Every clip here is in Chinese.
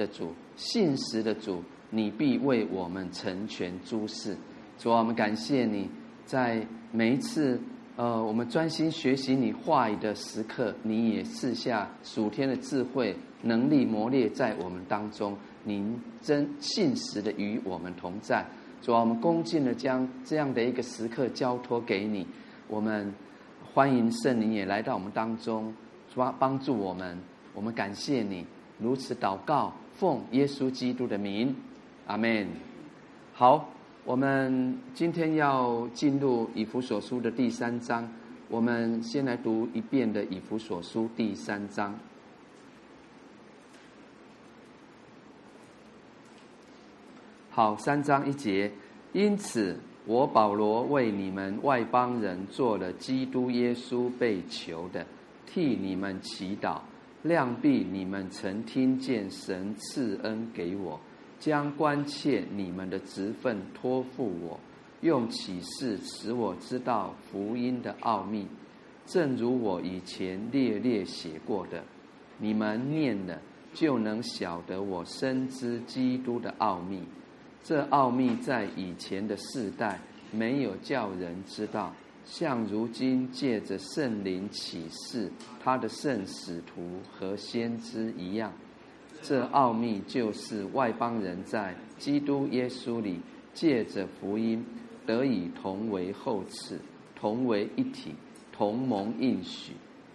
的主，信实的主，你必为我们成全诸事。主啊，我们感谢你，在每一次呃，我们专心学习你话语的时刻，你也赐下属天的智慧、能力磨练在我们当中。您真信实的与我们同在。主啊，我们恭敬的将这样的一个时刻交托给你。我们欢迎圣灵也来到我们当中，抓帮助我们。我们感谢你，如此祷告，奉耶稣基督的名，阿门。好，我们今天要进入以弗所书的第三章。我们先来读一遍的以弗所书第三章。好，三章一节。因此，我保罗为你们外邦人做了基督耶稣被囚的，替你们祈祷。量必你们曾听见神赐恩给我，将关切你们的职分托付我，用启示使我知道福音的奥秘，正如我以前列列写过的。你们念了，就能晓得我深知基督的奥秘。这奥秘在以前的世代没有叫人知道，像如今借着圣灵启示他的圣使徒和先知一样。这奥秘就是外邦人在基督耶稣里借着福音得以同为后嗣，同为一体，同盟应许。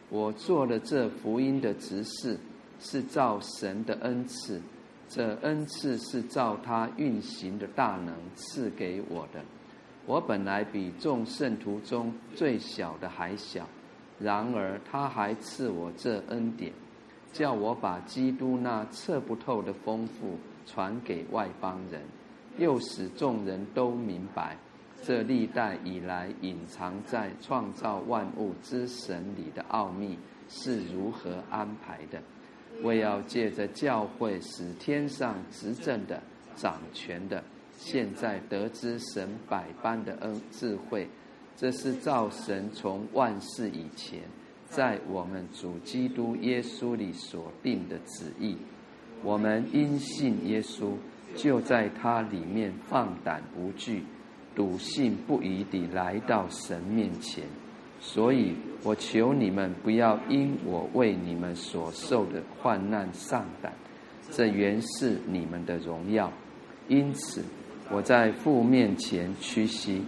我做了这福音的执事，是照神的恩赐。这恩赐是照他运行的大能赐给我的。我本来比众圣徒中最小的还小，然而他还赐我这恩典，叫我把基督那测不透的丰富传给外邦人，又使众人都明白这历代以来隐藏在创造万物之神里的奥秘是如何安排的。为要借着教会，使天上执政的、掌权的，现在得知神百般的恩智慧，这是造神从万世以前，在我们主基督耶稣里所定的旨意。我们因信耶稣，就在他里面放胆无惧，笃信不疑地来到神面前。所以我求你们不要因我为你们所受的患难丧胆，这原是你们的荣耀。因此我在父面前屈膝，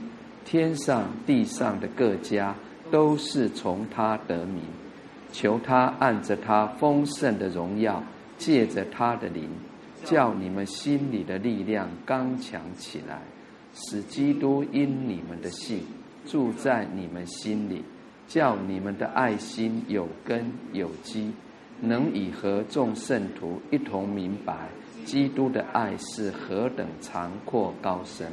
天上地上的各家都是从他得名，求他按着他丰盛的荣耀，借着他的灵，叫你们心里的力量刚强起来，使基督因你们的信。住在你们心里，叫你们的爱心有根有基，能以和众圣徒一同明白基督的爱是何等长阔高深，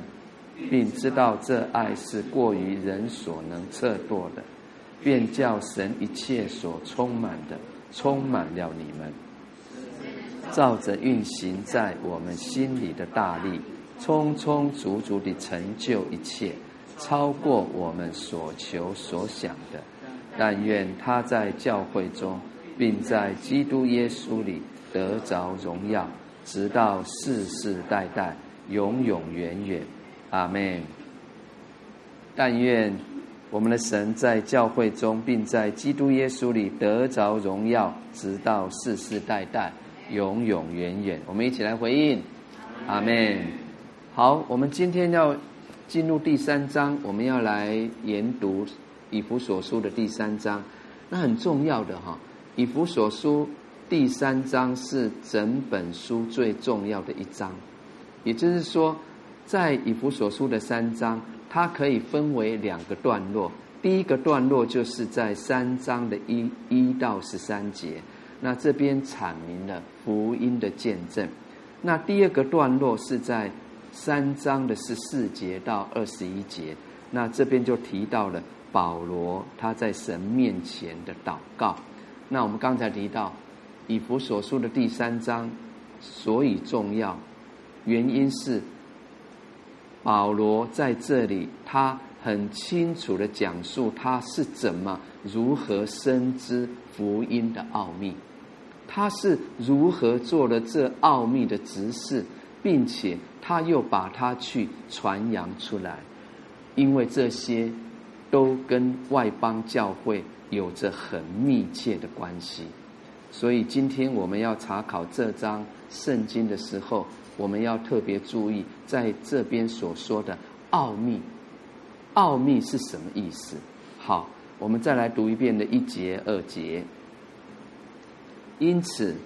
并知道这爱是过于人所能测度的，便叫神一切所充满的充满了你们，照着运行在我们心里的大力，充充足足地成就一切。超过我们所求所想的，但愿他在教会中，并在基督耶稣里得着荣耀，直到世世代代，永永远远。阿门。但愿我们的神在教会中，并在基督耶稣里得着荣耀，直到世世代代，永永远远。我们一起来回应。阿门。好，我们今天要。进入第三章，我们要来研读以弗所书的第三章。那很重要的哈，以弗所书第三章是整本书最重要的一章。也就是说，在以弗所书的三章，它可以分为两个段落。第一个段落就是在三章的一一到十三节，那这边阐明了福音的见证。那第二个段落是在。三章的十四节到二十一节，那这边就提到了保罗他在神面前的祷告。那我们刚才提到以弗所书的第三章，所以重要，原因是保罗在这里他很清楚的讲述他是怎么如何深知福音的奥秘。他是如何做了这奥秘的执事，并且他又把它去传扬出来，因为这些都跟外邦教会有着很密切的关系。所以今天我们要查考这张圣经的时候，我们要特别注意在这边所说的奥秘。奥秘是什么意思？好，我们再来读一遍的一节、二节。因此，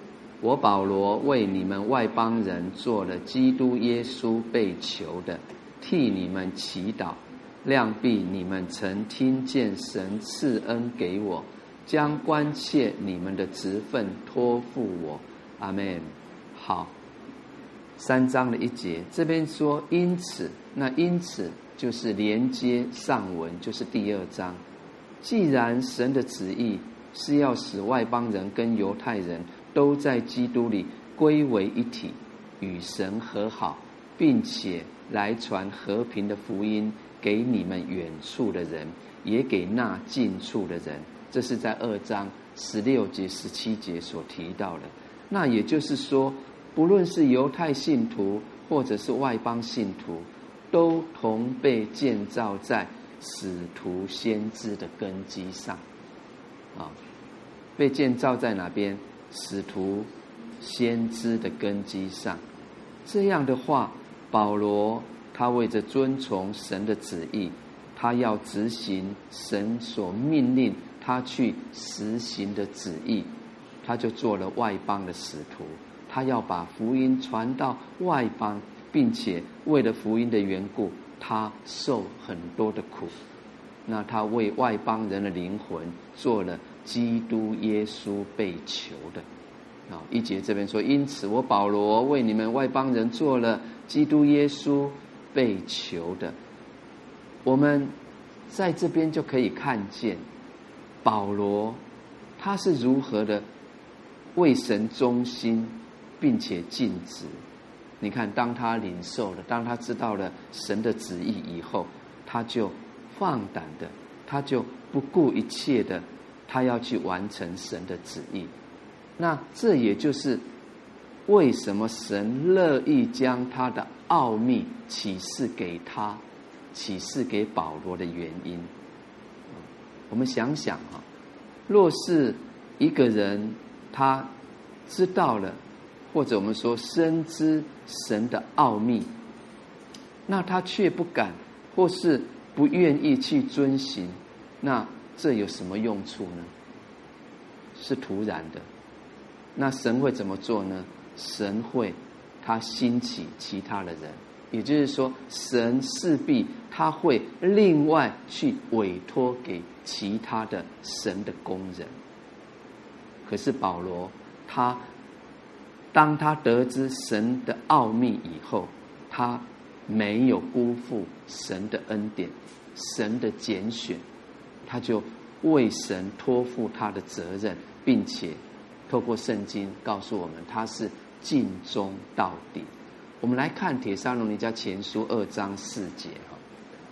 我保罗为你们外邦人做了基督耶稣被囚的，替你们祈祷。量必你们曾听见神赐恩给我，将关切你们的职分托付我。阿门。好，三章的一节，这边说因此，那因此就是连接上文，就是第二章。既然神的旨意是要使外邦人跟犹太人都在基督里归为一体，与神和好，并且来传和平的福音给你们远处的人，也给那近处的人。这是在二章十六节、十七节所提到的。那也就是说，不论是犹太信徒或者是外邦信徒，都同被建造在。使徒先知的根基上，啊，被建造在哪边？使徒先知的根基上。这样的话，保罗他为着遵从神的旨意，他要执行神所命令他去实行的旨意，他就做了外邦的使徒。他要把福音传到外邦，并且为了福音的缘故。他受很多的苦，那他为外邦人的灵魂做了基督耶稣被囚的啊。一节这边说，因此我保罗为你们外邦人做了基督耶稣被囚的。我们在这边就可以看见保罗他是如何的为神忠心，并且尽职。你看，当他领受了，当他知道了神的旨意以后，他就放胆的，他就不顾一切的，他要去完成神的旨意。那这也就是为什么神乐意将他的奥秘启示给他，启示给保罗的原因。我们想想啊，若是一个人他知道了。或者我们说深知神的奥秘，那他却不敢，或是不愿意去遵行，那这有什么用处呢？是徒然的。那神会怎么做呢？神会他兴起其他的人，也就是说，神势必他会另外去委托给其他的神的工人。可是保罗他。当他得知神的奥秘以后，他没有辜负神的恩典、神的拣选，他就为神托付他的责任，并且透过圣经告诉我们，他是尽忠到底。我们来看《帖撒罗尼迦前书》二章四节哈，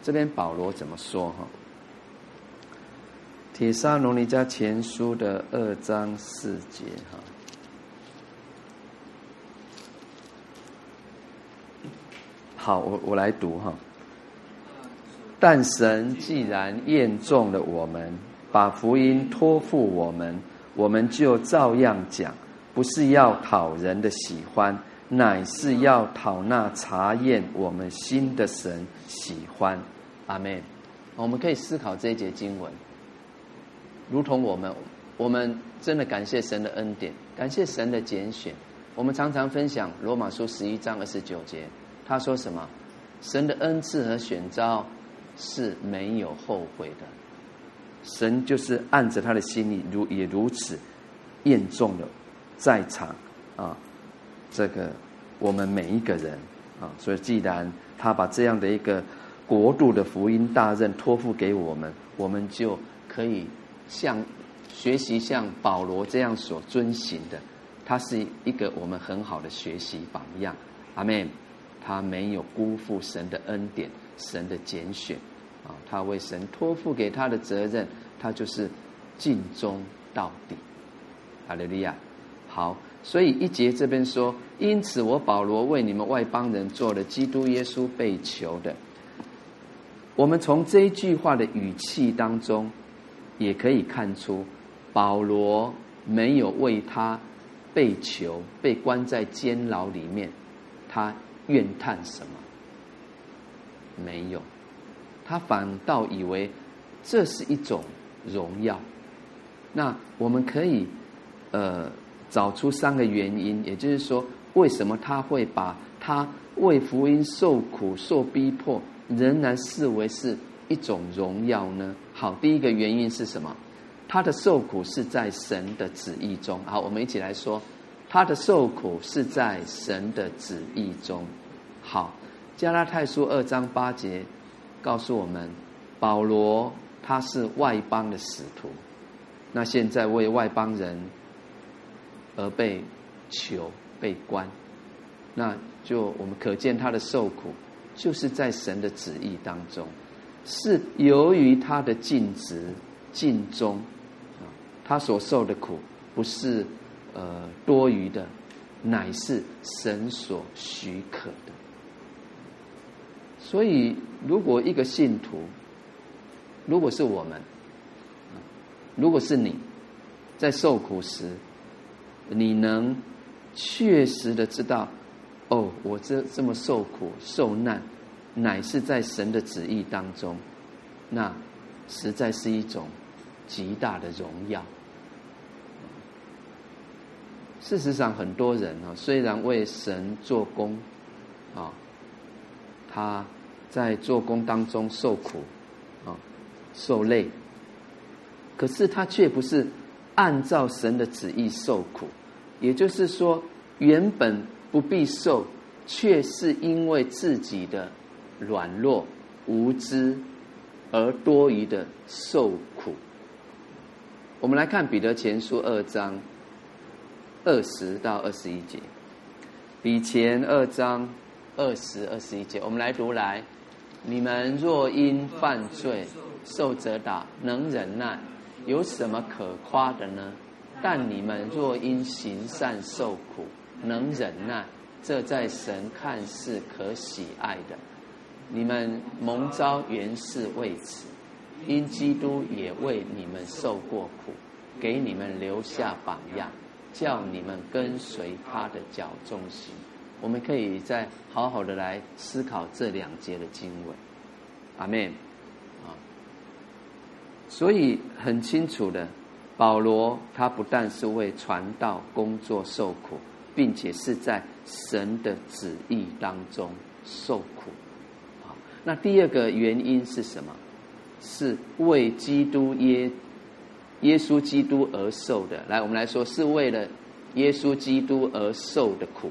这边保罗怎么说哈？《铁砂罗尼迦前书》的二章四节哈。好，我我来读哈。但神既然验中了我们，把福音托付我们，我们就照样讲，不是要讨人的喜欢，乃是要讨那查验我们心的神喜欢。阿门。我们可以思考这一节经文，如同我们，我们真的感谢神的恩典，感谢神的拣选。我们常常分享罗马书十一章二十九节。他说什么？神的恩赐和选召是没有后悔的。神就是按着他的心意，如也如此验中了在场啊，这个我们每一个人啊。所以，既然他把这样的一个国度的福音大任托付给我们，我们就可以像学习像保罗这样所遵行的。他是一个我们很好的学习榜样。阿门。他没有辜负神的恩典，神的拣选，啊，他为神托付给他的责任，他就是尽忠到底。哈利亚。好，所以一节这边说，因此我保罗为你们外邦人做了基督耶稣被囚的。我们从这一句话的语气当中，也可以看出，保罗没有为他被囚、被关在监牢里面，他怨叹什么？没有，他反倒以为这是一种荣耀。那我们可以呃找出三个原因，也就是说，为什么他会把他为福音受苦、受逼迫，仍然视为是一种荣耀呢？好，第一个原因是什么？他的受苦是在神的旨意中。好，我们一起来说，他的受苦是在神的旨意中。好，加拉太书二章八节告诉我们，保罗他是外邦的使徒，那现在为外邦人而被囚、被关，那就我们可见他的受苦就是在神的旨意当中，是由于他的尽职尽忠。他所受的苦不是呃多余的，乃是神所许可的。所以，如果一个信徒，如果是我们，如果是你，在受苦时，你能确实的知道，哦，我这这么受苦受难，乃是在神的旨意当中，那实在是一种极大的荣耀。事实上，很多人啊，虽然为神做工，啊，他在做工当中受苦，啊，受累，可是他却不是按照神的旨意受苦。也就是说，原本不必受，却是因为自己的软弱无知而多余的受苦。我们来看彼得前书二章。二十到二十一节，比前二章二十二十一节，我们来读来。你们若因犯罪受责打，能忍耐，有什么可夸的呢？但你们若因行善受苦，能忍耐，这在神看是可喜爱的。你们蒙召原是为此，因基督也为你们受过苦，给你们留下榜样。叫你们跟随他的脚踪行，我们可以再好好的来思考这两节的经文，阿门。啊，所以很清楚的，保罗他不但是为传道工作受苦，并且是在神的旨意当中受苦。那第二个原因是什么？是为基督耶。耶稣基督而受的，来，我们来说，是为了耶稣基督而受的苦。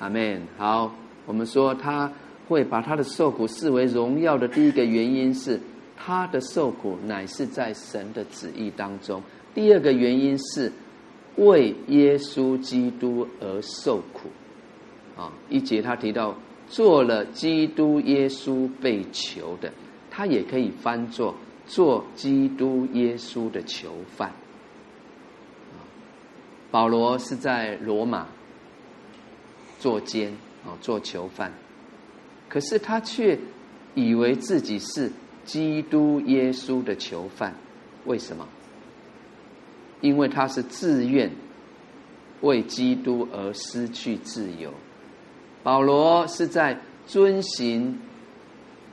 阿门。好，我们说他会把他的受苦视为荣耀的第一个原因是，他的受苦乃是在神的旨意当中。第二个原因是为耶稣基督而受苦。啊，一节他提到做了基督耶稣被囚的。他也可以翻作做基督耶稣的囚犯。保罗是在罗马做监啊，做囚犯，可是他却以为自己是基督耶稣的囚犯。为什么？因为他是自愿为基督而失去自由。保罗是在遵行。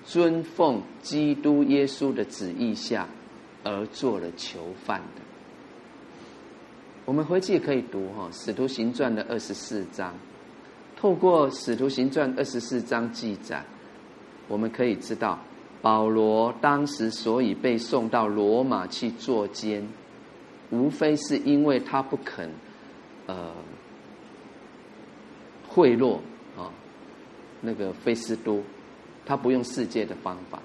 遵奉基督耶稣的旨意下，而做了囚犯的。我们回去也可以读哈《使徒行传》的二十四章，透过《使徒行传》二十四章记载，我们可以知道保罗当时所以被送到罗马去做监，无非是因为他不肯呃贿赂那个菲斯都。他不用世界的方法，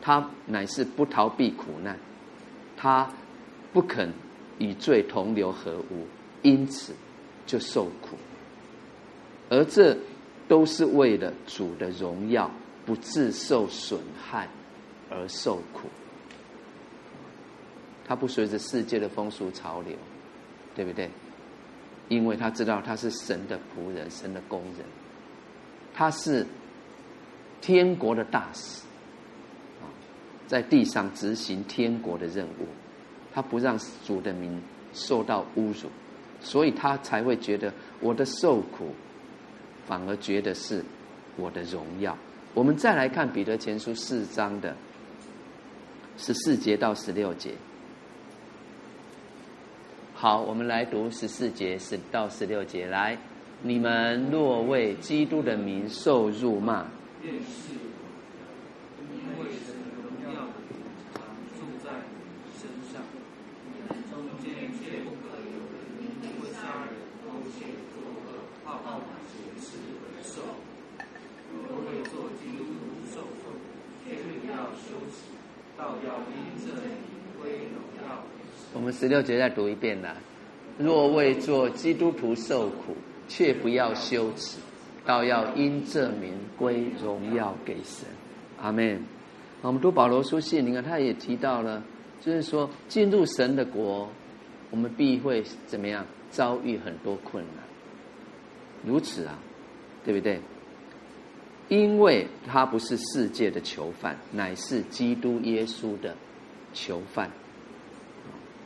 他乃是不逃避苦难，他不肯与罪同流合污，因此就受苦，而这都是为了主的荣耀，不自受损害而受苦。他不随着世界的风俗潮流，对不对？因为他知道他是神的仆人，神的工人，他是天国的大使，啊，在地上执行天国的任务，他不让主的名受到侮辱，所以他才会觉得我的受苦，反而觉得是我的荣耀。我们再来看彼得前书四章的十四节到十六节。好，我们来读十四节十到十六节。来，你们若为基督的名受辱骂，愿是因为神荣耀常住在你身上，你们中间却不可有人因为杀人、偷窃、作恶、好恶、行事而受。若为做基督徒受苦，却不要羞耻，倒要因这名归荣耀。我们十六节再读一遍了。若为做基督徒受苦，却不要羞耻，倒要因这名归荣耀给神。阿门。我们读保罗书信，你看他也提到了，就是说进入神的国，我们必会怎么样遭遇很多困难。如此啊，对不对？因为他不是世界的囚犯，乃是基督耶稣的囚犯。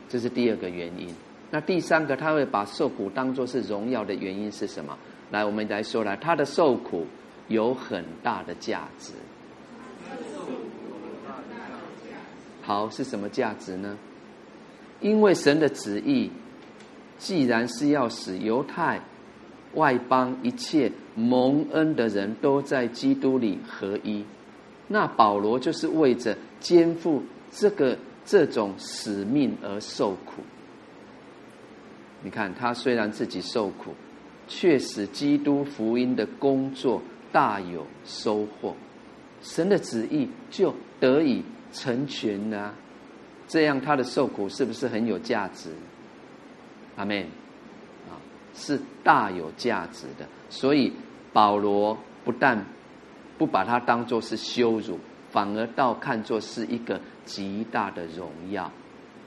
这是第二个原因。那第三个，他会把受苦当作是荣耀的原因是什么？来，我们来说来，他的受苦有很大的价值。好，是什么价值呢？因为神的旨意，既然是要使犹太、外邦一切蒙恩的人都在基督里合一，那保罗就是为着肩负这个。这种使命而受苦，你看他虽然自己受苦，却使基督福音的工作大有收获，神的旨意就得以成全了。这样他的受苦是不是很有价值？阿门。啊，是大有价值的。所以保罗不但不把它当作是羞辱。反而倒看作是一个极大的荣耀，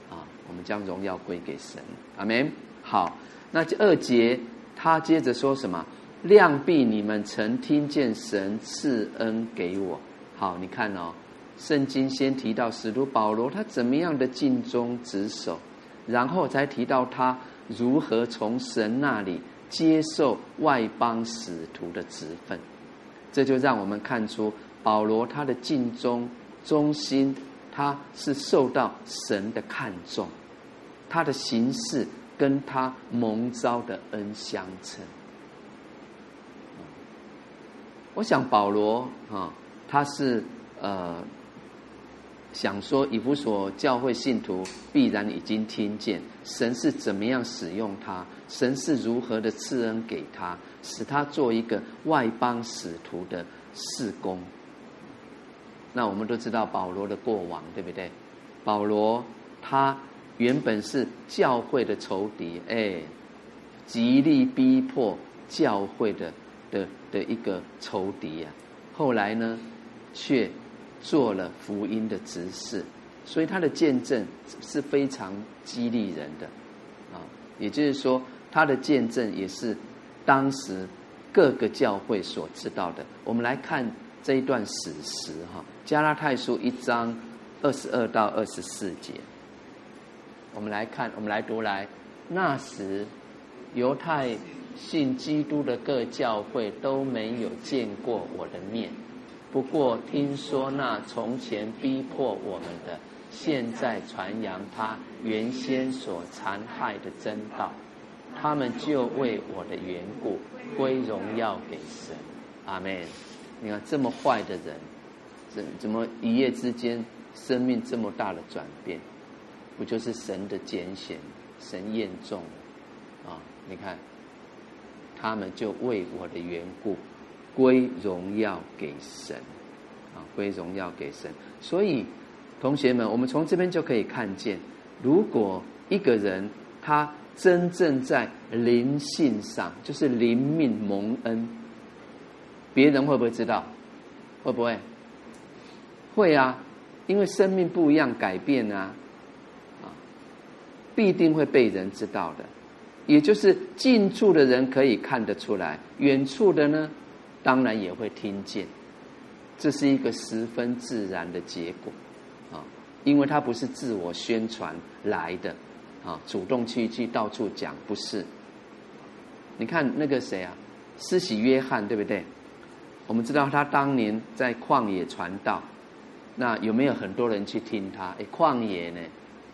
啊，我们将荣耀归给神，阿门。好，那二节他接着说什么？量必你们曾听见神赐恩给我。好，你看哦，圣经先提到使徒保罗他怎么样的尽忠职守，然后才提到他如何从神那里接受外邦使徒的职分，这就让我们看出。保罗他的尽忠忠心，他是受到神的看重，他的行事跟他蒙召的恩相称。我想保罗啊，他是呃想说以弗所教会信徒必然已经听见神是怎么样使用他，神是如何的赐恩给他，使他做一个外邦使徒的事工。那我们都知道保罗的过往，对不对？保罗他原本是教会的仇敌，哎，极力逼迫教会的的的一个仇敌啊。后来呢，却做了福音的执事，所以他的见证是非常激励人的啊。也就是说，他的见证也是当时各个教会所知道的。我们来看。这一段史实哈，加拉太书一章二十二到二十四节，我们来看，我们来读来。那时，犹太信基督的各教会都没有见过我的面，不过听说那从前逼迫我们的，现在传扬他原先所残害的真道，他们就为我的缘故归荣耀给神。阿门。你看这么坏的人，怎怎么一夜之间生命这么大的转变？不就是神的拣选，神验重啊？你看，他们就为我的缘故归荣耀给神啊，归荣耀给神。所以，同学们，我们从这边就可以看见，如果一个人他真正在灵性上，就是灵命蒙恩。别人会不会知道？会不会？会啊，因为生命不一样，改变，啊，必定会被人知道的。也就是近处的人可以看得出来，远处的呢，当然也会听见。这是一个十分自然的结果，啊，因为他不是自我宣传来的，啊，主动去去到处讲，不是。你看那个谁啊，施洗约翰，对不对？我们知道他当年在旷野传道，那有没有很多人去听他？哎，旷野呢，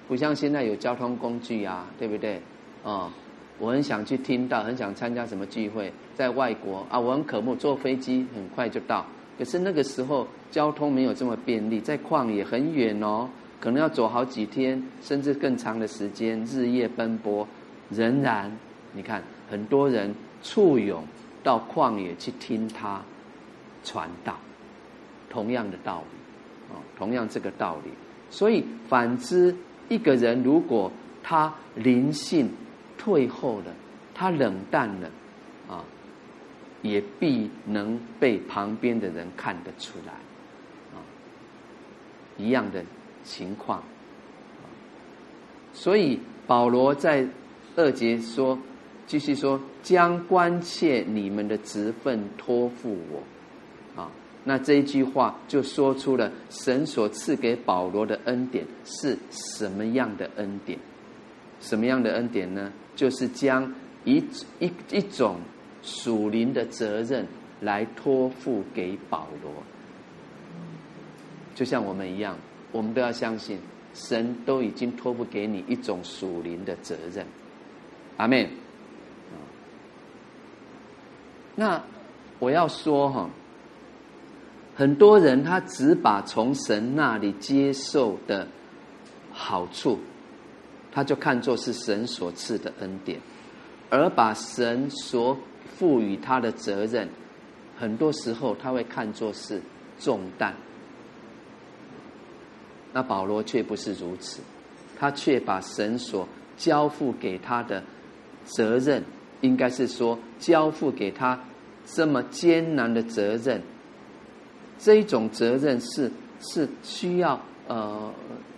不像现在有交通工具啊，对不对？啊，我很想去听到，很想参加什么聚会，在外国啊，我很渴慕坐飞机，很快就到。可是那个时候交通没有这么便利，在旷野很远哦，可能要走好几天，甚至更长的时间，日夜奔波。仍然，你看很多人簇拥到旷野去听他传道，同样的道理，哦，同样这个道理。所以反之，一个人如果他灵性退后了，他冷淡了，啊。也必能被旁边的人看得出来，啊，一样的情况。所以保罗在二节说，继续说，将关切你们的职分托付我，那这一句话就说出了神所赐给保罗的恩典是什么样的恩典？什么样的恩典呢？就是将一一一种。属灵的责任来托付给保罗，就像我们一样，我们都要相信，神都已经托付给你一种属灵的责任。阿门。那我要说哈，很多人他只把从神那里接受的好处，他就看作是神所赐的恩典，而把神所赋予他的责任，很多时候他会看作是重担。那保罗却不是如此，他却把神所交付给他的责任，应该是说交付给他这么艰难的责任，这一种责任是是需要呃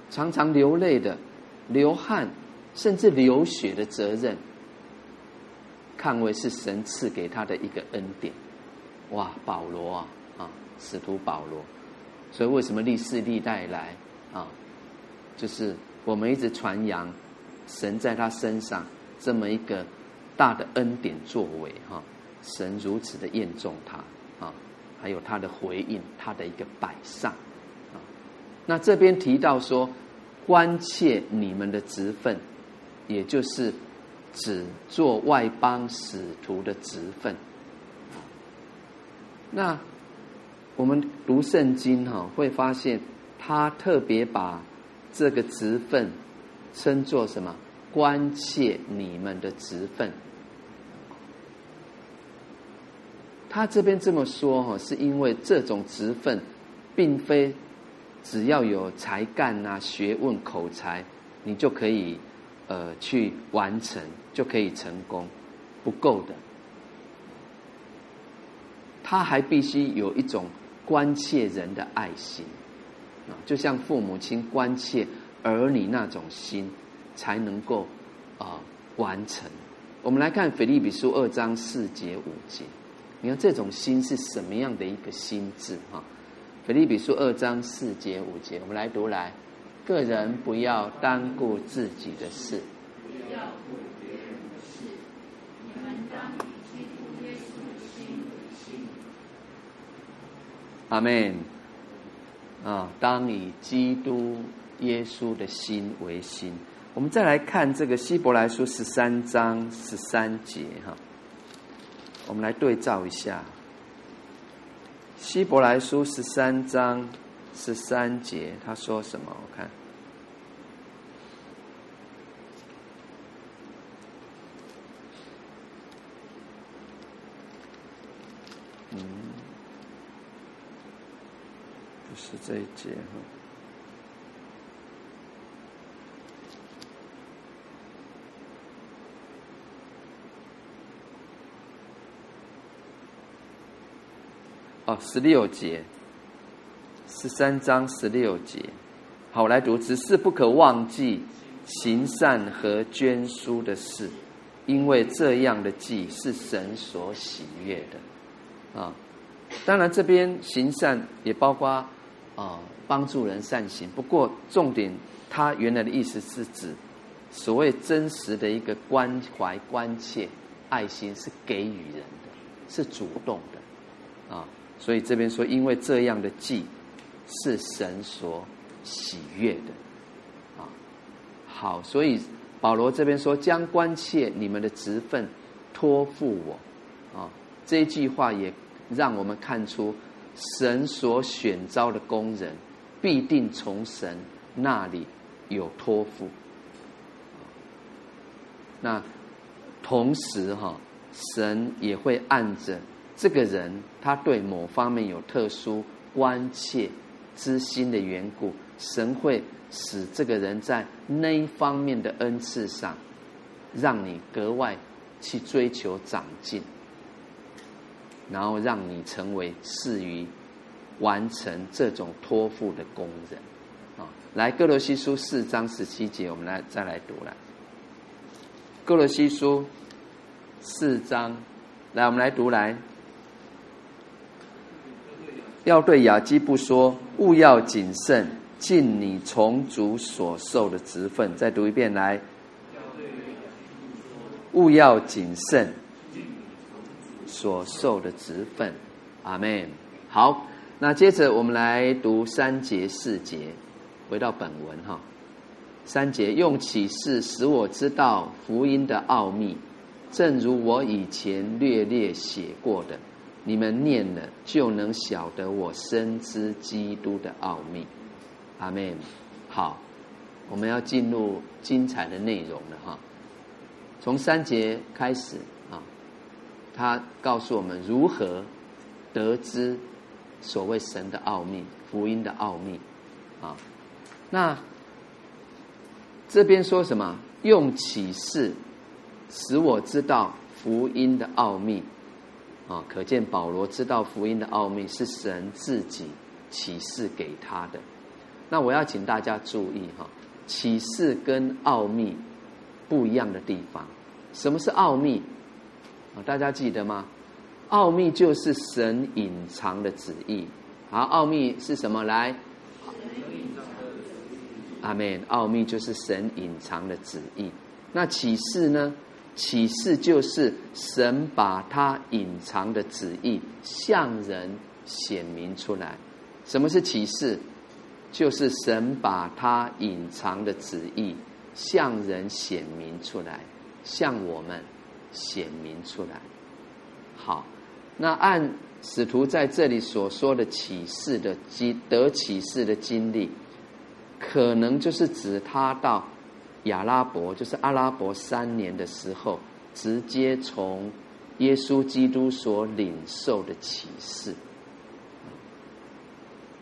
常常流泪的、流汗甚至流血的责任。看为是神赐给他的一个恩典，哇！保罗啊，啊，使徒保罗，所以为什么历世历代来啊，就是我们一直传扬神在他身上这么一个大的恩典作为哈，神如此的验重他，还有他的回应，他的一个摆上啊。那这边提到说，关切你们的职分，也就是。指做外邦使徒的职分。那我们读圣经哈，会发现他特别把这个职分称作什么？关切你们的职分。他这边这么说哈，是因为这种职分，并非只要有才干啊、学问、口才，你就可以。呃，去完成就可以成功，不够的。他还必须有一种关切人的爱心啊，就像父母亲关切儿女那种心，才能够啊完成。我们来看腓立比书二章四节五节，你看这种心是什么样的一个心智哈？腓立比书二章四节五节，我们来读来。个人不要单顾自己的事，不要顾别人的事。你们当以基督耶稣的心为心。阿门。啊，当以基督耶稣的心为心。我们再来看这个希伯来书十三章十三节哈，我们来对照一下。希伯来书十三章十三节，他说什么？我看。嗯，不是这一节哈。哦，十六节，十三章十六节，好，我来读，只是不可忘记行善和捐书的事，因为这样的祭是神所喜悦的，啊，当然这边行善也包括啊帮助人善行，不过重点，他原来的意思是指所谓真实的一个关怀、关切、爱心是给予人的，是主动的，啊，所以这边说，因为这样的祭是神所喜悦的。啊好，所以保罗这边说，将关切你们的职分托付我，啊，这句话也让我们看出神所选召的工人必定从神那里有托付。那同时哈，神也会按着这个人他对某方面有特殊关切之心的缘故，神会。使这个人在那一方面的恩赐上，让你格外去追求长进，然后让你成为适于完成这种托付的工人。啊，来哥罗西书四章十七节，我们来再来读来。哥罗西书四章，来我们来读来。要对雅基布说，务要谨慎。尽你从主所受的职分，再读一遍来。务要谨慎所受的职分，阿门。好，那接着我们来读三节四节，回到本文哈。三节用启示使我知道福音的奥秘，正如我以前略略写过的，你们念了就能晓得我深知基督的奥秘。阿门。好，我们要进入精彩的内容了哈。从三节开始啊，他告诉我们如何得知所谓神的奥秘、福音的奥秘啊。那这边说什么？用启示使我知道福音的奥秘啊。可见保罗知道福音的奥秘是神自己启示给他的。那我要请大家注意哈，启示跟奥秘不一样的地方。什么是奥秘？啊，大家记得吗？奥秘就是神隐藏的旨意。好，奥秘是什么？来，阿门。奥秘就是神隐藏的旨意。那启示呢？启示就是神把他隐藏的旨意向人显明出来。什么是启示？就是神把他隐藏的旨意向人显明出来，向我们显明出来。好，那按使徒在这里所说的启示的经得启示的经历，可能就是指他到亚拉伯，就是阿拉伯三年的时候，直接从耶稣基督所领受的启示。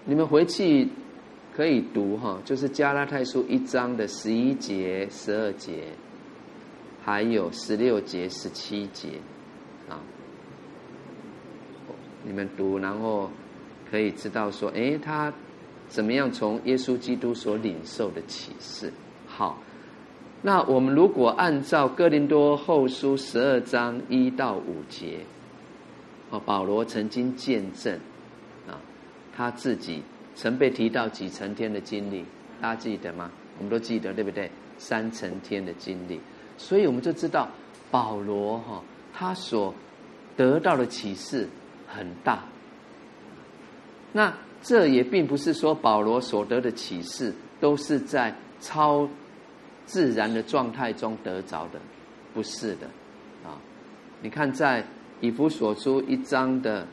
你们回去。可以读哈，就是加拉太书一章的十一节、十二节，还有十六节、十七节，啊，你们读，然后可以知道说，诶，他怎么样从耶稣基督所领受的启示？好，那我们如果按照哥林多后书十二章一到五节，哦，保罗曾经见证啊，他自己。曾被提到几层天的经历，大家记得吗？我们都记得，对不对？三层天的经历，所以我们就知道保罗哈，他所得到的启示很大。那这也并不是说保罗所得的启示都是在超自然的状态中得着的，不是的啊。你看，在以弗所书一章的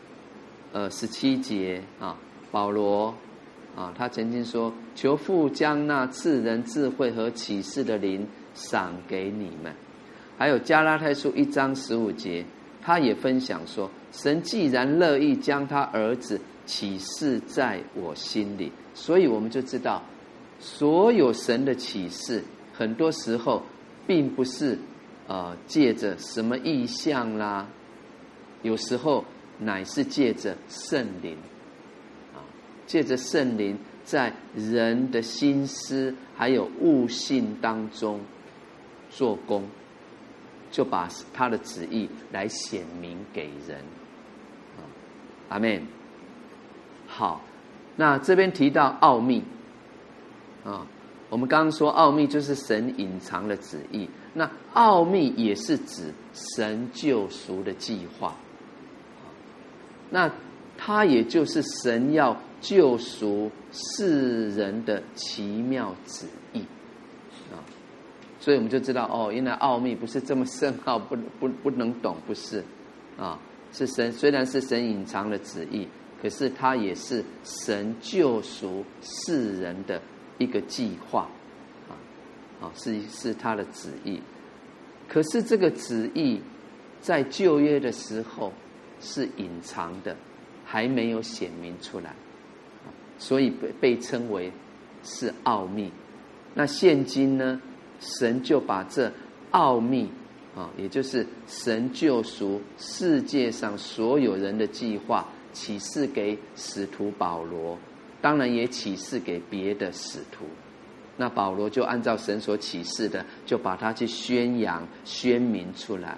呃十七节啊，保罗。啊，他曾经说：“求父将那赐人智慧和启示的灵赏给你们。”还有加拉太书一章十五节，他也分享说：“神既然乐意将他儿子启示在我心里，所以我们就知道，所有神的启示，很多时候并不是呃借着什么意象啦，有时候乃是借着圣灵。”啊借着圣灵在人的心思还有悟性当中做工，就把他的旨意来显明给人。啊阿门。好，那这边提到奥秘啊，我们刚刚说奥秘就是神隐藏的旨意，那奥秘也是指神救赎的计划。那它也就是神要救赎世人的奇妙旨意啊，所以我们就知道哦，原来奥秘不是这么深奥，不不不能懂，不是啊。是神，虽然是神隐藏的旨意，可是它也是神救赎世人的一个计划，啊，啊，是是他的旨意。可是这个旨意在旧约的时候是隐藏的，还没有显明出来，所以被被称为是奥秘。那现今呢，神就把这奥秘。啊，也就是神救赎世界上所有人的计划，启示给使徒保罗，当然也启示给别的使徒。那保罗就按照神所启示的，就把它去宣扬、宣明出来。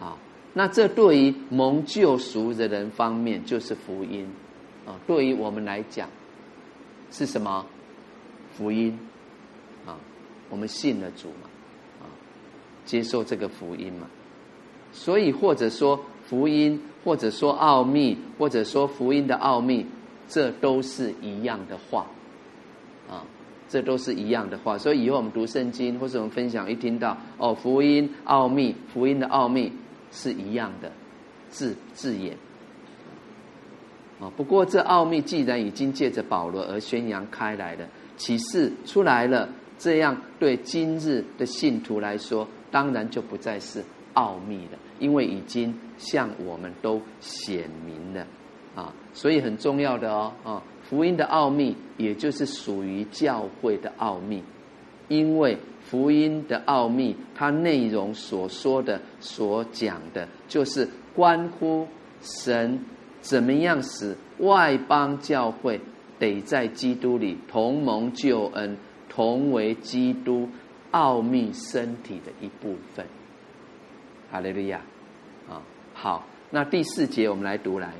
啊，那这对于蒙救赎的人方面就是福音。啊，对于我们来讲是什么？福音。啊，我们信了主嘛。啊接受这个福音嘛，所以或者说福音，或者说奥秘，或者说福音的奥秘，这都是一样的话，啊，这都是一样的话。所以以后我们读圣经或者我们分享，一听到哦，福音奥秘，福音的奥秘是一样的字字眼，啊，不过这奥秘既然已经借着保罗而宣扬开来了，启示出来了，这样对今日的信徒来说。当然就不再是奥秘了，因为已经向我们都显明了啊，所以很重要的哦啊，福音的奥秘也就是属于教会的奥秘，因为福音的奥秘，它内容所说的、所讲的，就是关乎神怎么样使外邦教会得在基督里同盟救恩，同为基督。奥秘身体的一部分，哈利路亚啊！好，那第四节我们来读来。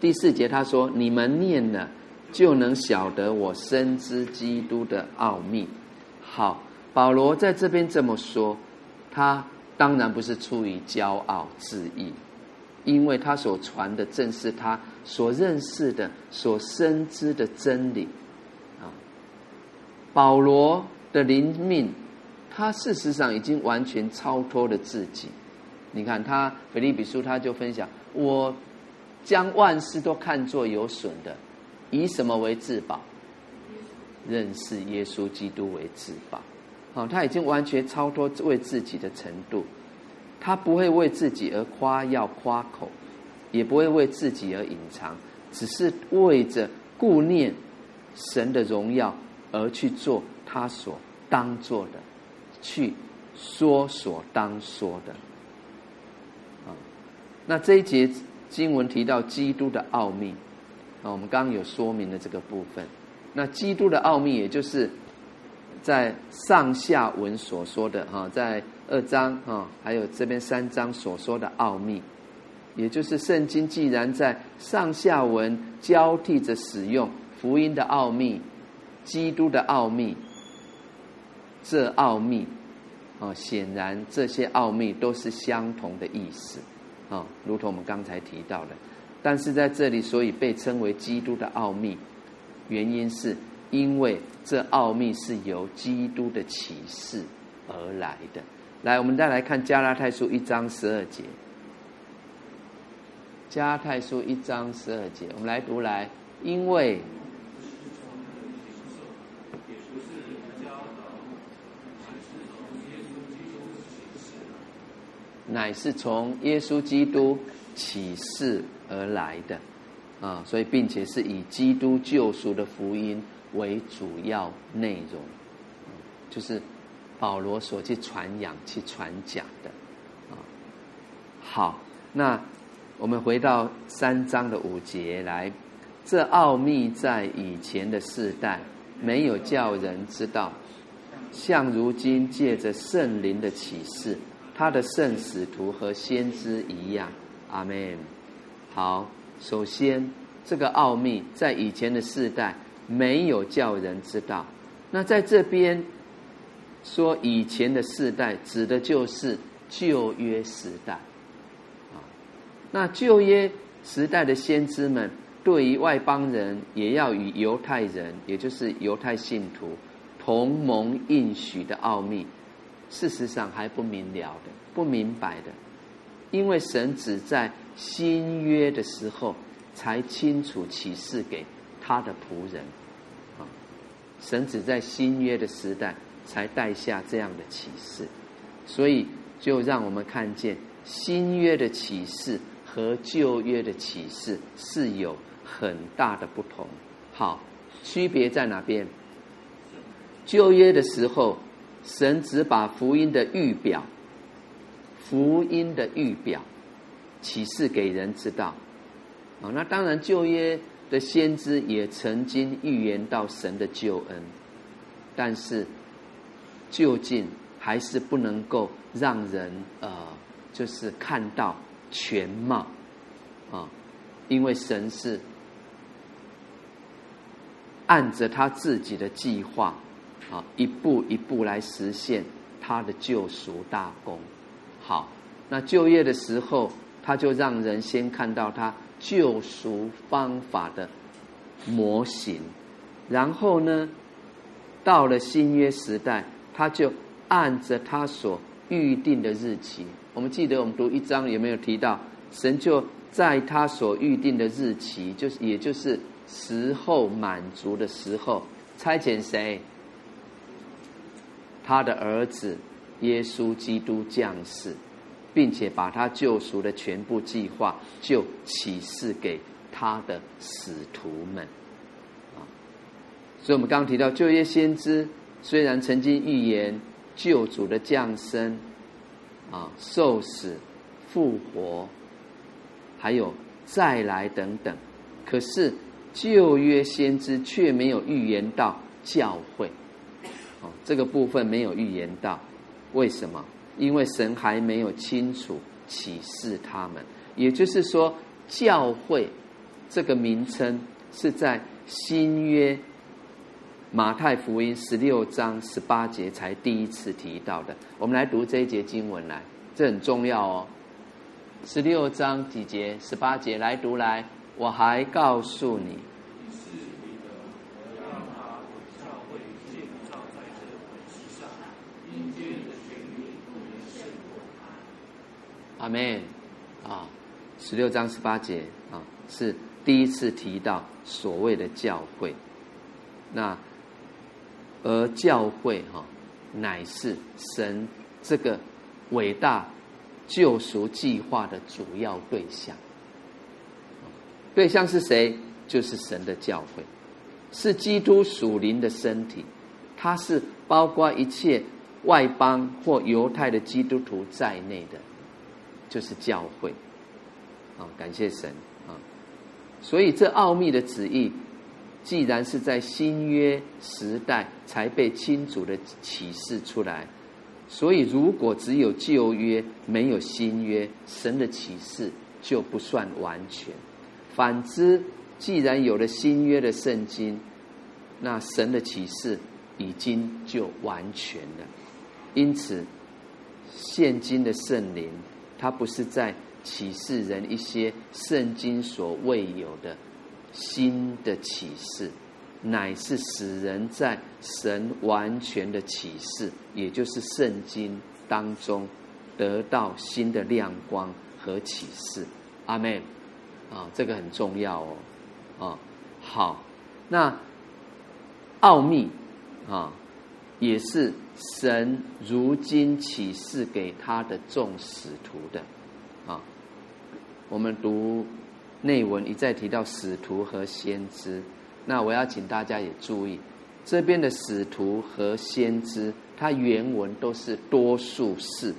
第四节他说：“你们念了，就能晓得我深知基督的奥秘。”好，保罗在这边这么说，他当然不是出于骄傲自义，因为他所传的正是他所认识的、所深知的真理啊。保罗。的灵命，他事实上已经完全超脱了自己。你看他腓立比书，他就分享：我将万事都看作有损的，以什么为至宝？认识耶稣基督为至宝。好，他已经完全超脱为自己的程度，他不会为自己而夸耀夸口，也不会为自己而隐藏，只是为着顾念神的荣耀而去做。他所当做的，去说所当说的，啊，那这一节经文提到基督的奥秘，啊，我们刚刚有说明了这个部分。那基督的奥秘，也就是在上下文所说的，哈，在二章啊，还有这边三章所说的奥秘，也就是圣经既然在上下文交替着使用福音的奥秘、基督的奥秘。这奥秘，啊，显然这些奥秘都是相同的意思，啊，如同我们刚才提到的。但是在这里，所以被称为基督的奥秘，原因是因为这奥秘是由基督的启示而来的。来，我们再来看加拉太书一章十二节。加拉太书一章十二节，我们来读来，因为。乃是从耶稣基督启示而来的，啊，所以并且是以基督救赎的福音为主要内容，就是保罗所去传扬、去传讲的，啊，好，那我们回到三章的五节来，这奥秘在以前的世代没有叫人知道，像如今借着圣灵的启示，他的圣使徒和先知一样。阿门。好，首先这个奥秘在以前的世代没有叫人知道。那在这边说以前的世代，指的就是旧约时代。啊，那旧约时代的先知们。对于外邦人，也要与犹太人，也就是犹太信徒同盟应许的奥秘，事实上还不明了的，不明白的，因为神只在新约的时候才清楚启示给他的仆人，啊，神只在新约的时代才带下这样的启示，所以就让我们看见新约的启示和旧约的启示是有。很大的不同，好，区别在哪边？旧约的时候，神只把福音的预表，福音的预表启示给人知道。啊，那当然旧约的先知也曾经预言到神的救恩，但是究竟还是不能够让人呃，就是看到全貌啊，因为神是。按着他自己的计划，啊，一步一步来实现他的救赎大功。好，那就业的时候，他就让人先看到他救赎方法的模型，然后呢，到了新约时代，他就按着他所预定的日期。我们记得我们读一章有没有提到，神就在他所预定的日期，就是也就是。时候满足的时候，差遣谁？他的儿子耶稣基督降世，并且把他救赎的全部计划就启示给他的使徒们。啊，所以我们刚刚提到旧约先知虽然曾经预言救主的降生、啊受死、复活，还有再来等等，可是。旧约先知却没有预言到教会，这个部分没有预言到，为什么？因为神还没有清楚启示他们。也就是说，教会这个名称是在新约马太福音十六章十八节才第一次提到的。我们来读这一节经文来，这很重要哦。十六章几节？十八节，来读来。我还告诉你，阿门啊，十六章十八节啊，是第一次提到所谓的教会。那而教会哈，乃是神这个伟大救赎计划的主要对象。对象是谁？就是神的教会，是基督属灵的身体，它是包括一切外邦或犹太的基督徒在内的，就是教会。啊，感谢神啊！所以这奥秘的旨意，既然是在新约时代才被清楚的启示出来，所以如果只有旧约没有新约，神的启示就不算完全。反之，既然有了新约的圣经，那神的启示已经就完全了。因此，现今的圣灵，它不是在启示人一些圣经所未有的新的启示，乃是使人在神完全的启示，也就是圣经当中得到新的亮光和启示。阿门。啊，这个很重要哦，啊，好，那奥秘啊，也是神如今启示给他的众使徒的啊。我们读内文一再提到使徒和先知，那我要请大家也注意，这边的使徒和先知，它原文都是多数式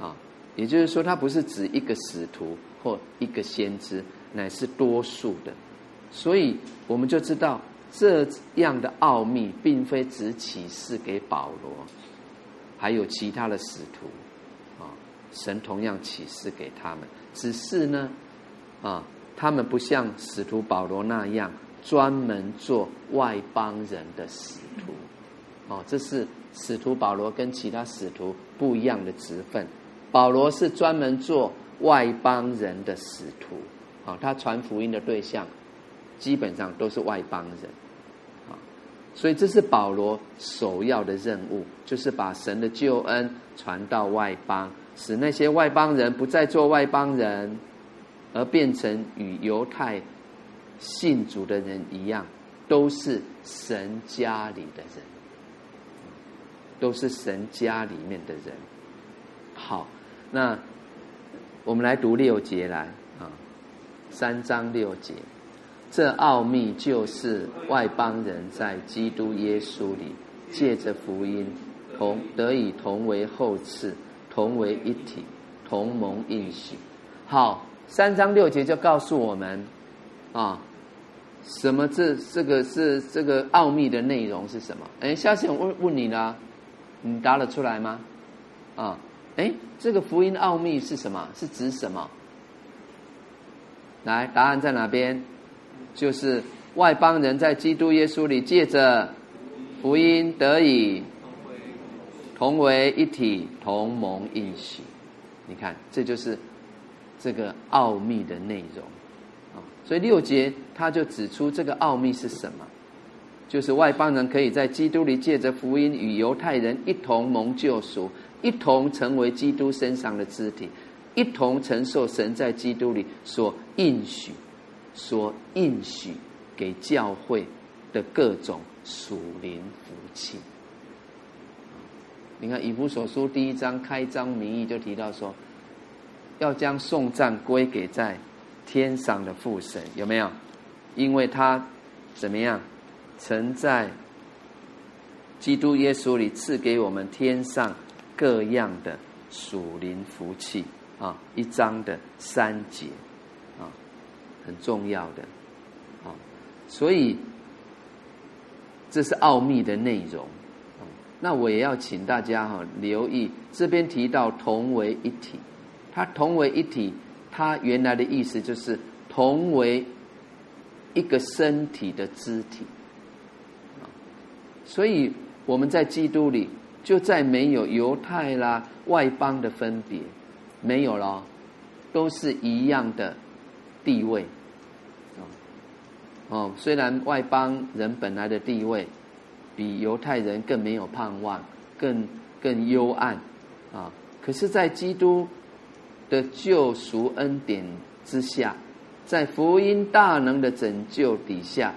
啊，也就是说，它不是指一个使徒或一个先知。乃是多数的，所以我们就知道这样的奥秘，并非只启示给保罗，还有其他的使徒啊，神同样启示给他们。只是呢，啊，他们不像使徒保罗那样专门做外邦人的使徒，哦，这是使徒保罗跟其他使徒不一样的职分。保罗是专门做外邦人的使徒，啊，他传福音的对象基本上都是外邦人，所以这是保罗首要的任务，就是把神的救恩传到外邦。使那些外邦人不再做外邦人，而变成与犹太信主的人一样，都是神家里的人，都是神家里面的人。好，那我们来读六节来啊，三章六节，这奥秘就是外邦人在基督耶稣里借着福音同得以同为后嗣。同为一体，同盟应许。好，三章六节就告诉我们啊，什么这这个是这个奥秘的内容是什么？哎，下次我问问你呢，你答得出来吗？啊，哎，这个福音奥秘是什么？是指什么？来，答案在哪边？就是外邦人在基督耶稣里借着福音得以。同为一体，同蒙应许。你看，这就是这个奥秘的内容啊。所以六节他就指出这个奥秘是什么，就是外邦人可以在基督里借着福音与犹太人一同蒙救赎，一同成为基督身上的肢体，一同承受神在基督里所应许、所应许给教会的各种属灵福气。你看《以弗所书》第一章开章明义就提到说，要将颂赞归给在天上的父神，有没有？因为他怎么样，曾在基督耶稣里赐给我们天上各样的属灵福气啊！一章的三节，很重要的啊，所以这是奥秘的内容。那我也要请大家哈留意，这边提到同为一体，它同为一体，它原来的意思就是同为一个身体的肢体，啊所以我们在基督里就再没有犹太啦、外邦的分别，没有了，都是一样的地位。哦，虽然外邦人本来的地位。比犹太人更没有盼望，更更幽暗，啊！可是，在基督的救赎恩典之下，在福音大能的拯救底下，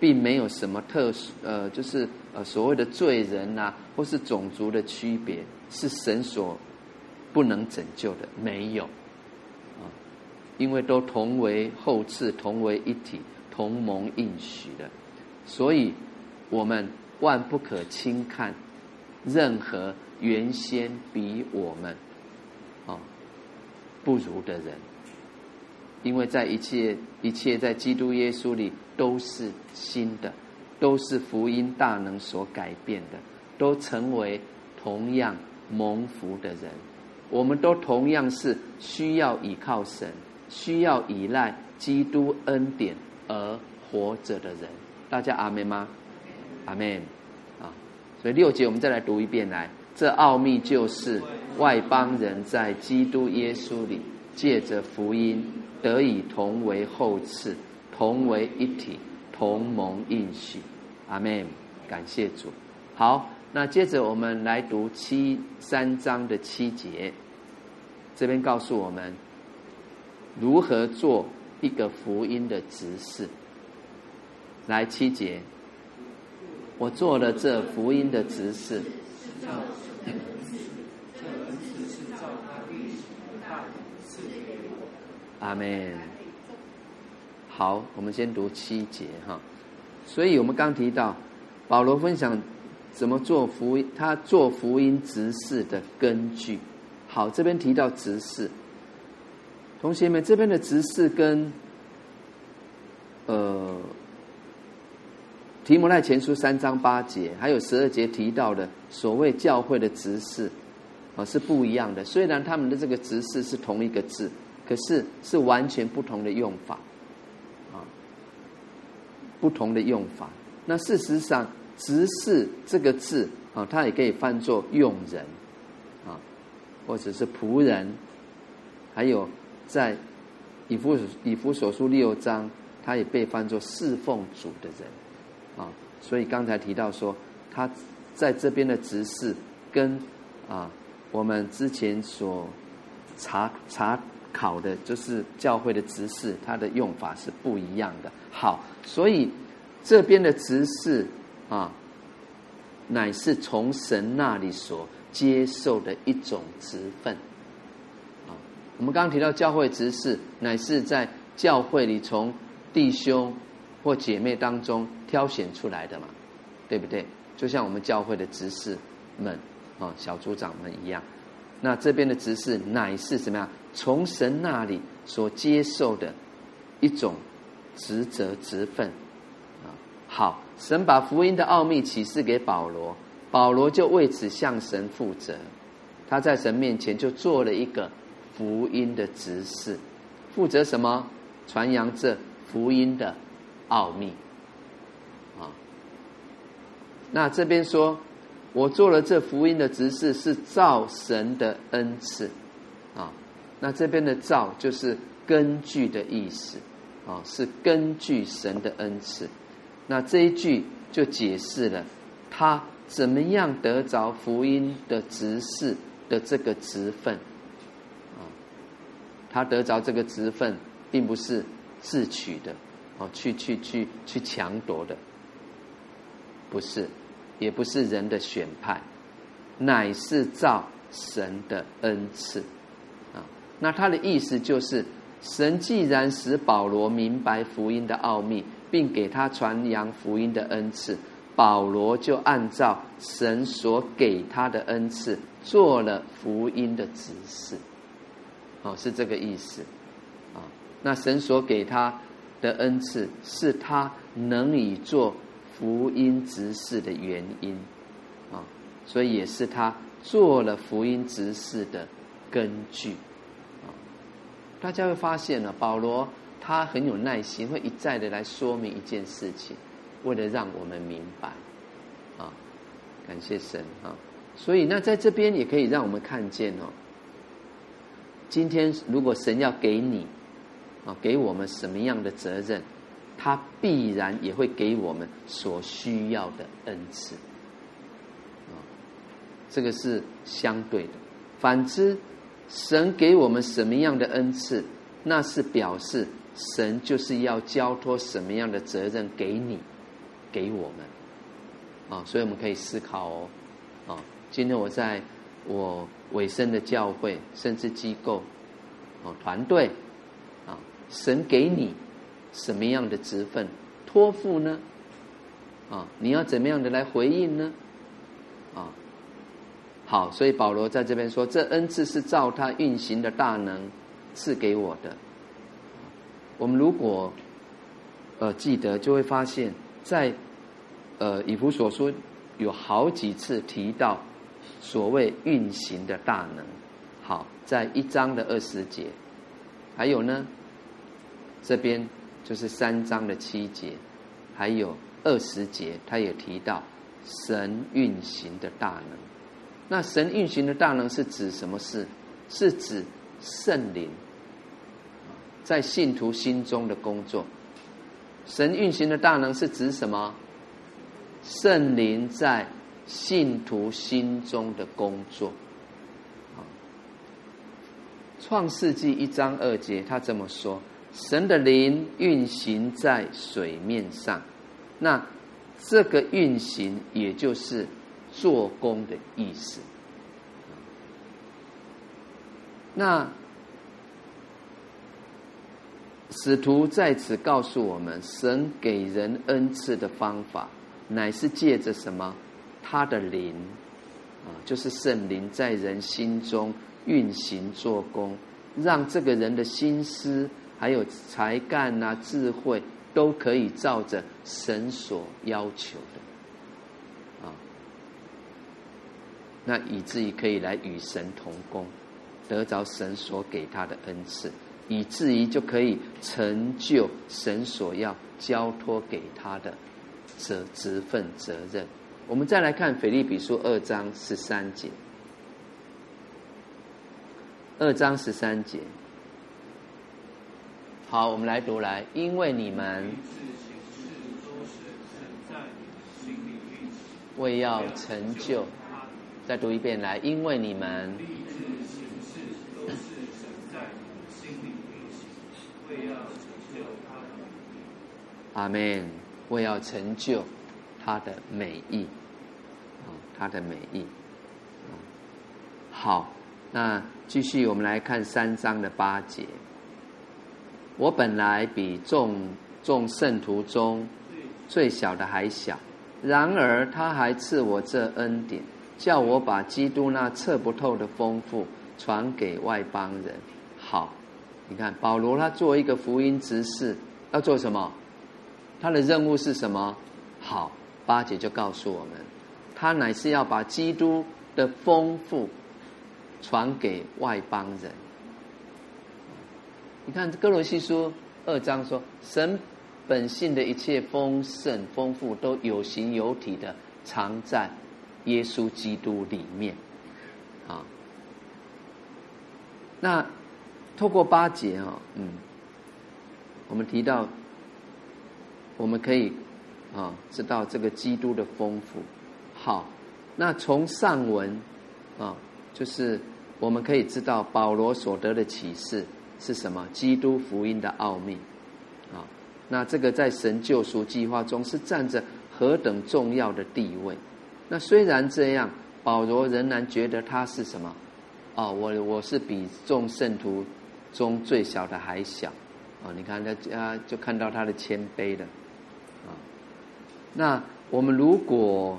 并没有什么特殊，呃，就是呃所谓的罪人呐、或是种族的区别，是神所不能拯救的，没有，啊！因为都同为后嗣，同为一体，同蒙应许的，所以我们。万不可轻看任何原先比我们啊不如的人，因为在一切一切在基督耶稣里都是新的，都是福音大能所改变的，都成为同样蒙福的人。我们都同样是需要依靠神，需要依赖基督恩典而活着的人。大家阿门吗？阿门啊！所以六节我们再来读一遍来，这奥秘就是外邦人在基督耶稣里借着福音得以同为后嗣，同为一体，同盟应许。阿门！感谢主。好，那接着我们来读七三章的七节，这边告诉我们如何做一个福音的执事。来七节。我做了这福音的执事。阿门。好，我们先读七节哈。所以我们刚提到保罗分享怎么做福音，他做福音执事的根据。好，这边提到执事，同学们这边的执事跟呃，提摩太前书三章八节，还有十二节提到的所谓教会的执事啊，是不一样的。虽然他们的这个执事是同一个字，可是是完全不同的用法啊，不同的用法。那事实上，执事这个字啊，它也可以翻作用人啊，或者是仆人，还有在以弗以弗所书六章，他也被翻作侍奉主的人啊。所以刚才提到说，他在这边的执事跟啊我们之前所查查考的，就是教会的执事，它的用法是不一样的。好，所以。这边的执事啊，乃是从神那里所接受的一种职分。我们刚刚提到教会执事，乃是在教会里从弟兄或姐妹当中挑选出来的嘛，对不对？就像我们教会的执事们啊，小组长们一样。那这边的执事乃是什么样？从神那里所接受的一种职责职分。好，神把福音的奥秘启示给保罗，保罗就为此向神负责。他在神面前就做了一个福音的执事，负责什么？传扬这福音的奥秘。啊，那这边说，我做了这福音的执事，是造神的恩赐。啊，那这边的“造”就是根据的意思。啊，是根据神的恩赐。那这一句就解释了他怎么样得着福音的执事的这个职分，他得着这个职分，并不是自取的，哦，去去去去强夺的，不是，也不是人的选派，乃是照神的恩赐啊。那他的意思就是，神既然使保罗明白福音的奥秘。并给他传扬福音的恩赐，保罗就按照神所给他的恩赐做了福音的指示，哦，是这个意思，啊，那神所给他的恩赐是他能以做福音执事的原因，啊，所以也是他做了福音执事的根据，啊，大家会发现呢，保罗。他很有耐心，会一再的来说明一件事情，为了让我们明白，啊，感谢神啊！所以那在这边也可以让我们看见哦，今天如果神要给你啊，给我们什么样的责任，他必然也会给我们所需要的恩赐，啊，这个是相对的。反之，神给我们什么样的恩赐，那是表示。神就是要交托什么样的责任给你，给我们，啊，所以我们可以思考哦，啊，今天我在我委身的教会，甚至机构，哦，团队，啊，神给你什么样的职分托付呢？啊，你要怎么样的来回应呢？啊，好，所以保罗在这边说，这恩赐是照他运行的大能赐给我的。我们如果呃记得，就会发现，在呃以弗所书有好几次提到所谓运行的大能。好，在一章的二十节，还有呢，这边就是三章的七节，还有二十节，他也提到神运行的大能。那神运行的大能是指什么事？是指圣灵。在信徒心中的工作，神运行的大能是指什么？圣灵在信徒心中的工作。创世纪一章二节，他这么说：神的灵运行在水面上，那这个运行也就是做工的意思。那。使徒在此告诉我们，神给人恩赐的方法，乃是借着什么？他的灵啊，就是圣灵在人心中运行做工，让这个人的心思还有才干啊、智慧都可以照着神所要求的，啊，那以至于可以来与神同工，得着神所给他的恩赐，以至于就可以成就神所要交托给他的责职分责任。我们再来看腓立比书二章十三节，二章十三节。好，我们来读来，因为你们为要成就，再读一遍来，因为你们阿门，为要成就他的美意，啊，他的美意，啊好，那继续我们来看三章的八节。我本来比众众圣徒中最小的还小，然而他还赐我这恩典，叫我把基督那测不透的丰富传给外邦人。好，你看保罗他作为一个福音执事，要做什么？他的任务是什么？好，八节就告诉我们，他乃是要把基督的丰富传给外邦人。你看哥罗西书二章说，神本性的一切丰盛丰富都有形有体的藏在耶稣基督里面，啊，那透过八节啊，嗯，我们提到，我们可以啊知道这个基督的丰富。好，那从上文啊，就是我们可以知道保罗所得的启示。是什么？基督福音的奥秘，啊，那这个在神救赎计划中是占着何等重要的地位？那虽然这样，保罗仍然觉得他是什么？哦，我我是比众圣徒中最小的还小，啊，你看他啊，就看到他的谦卑了，那我们如果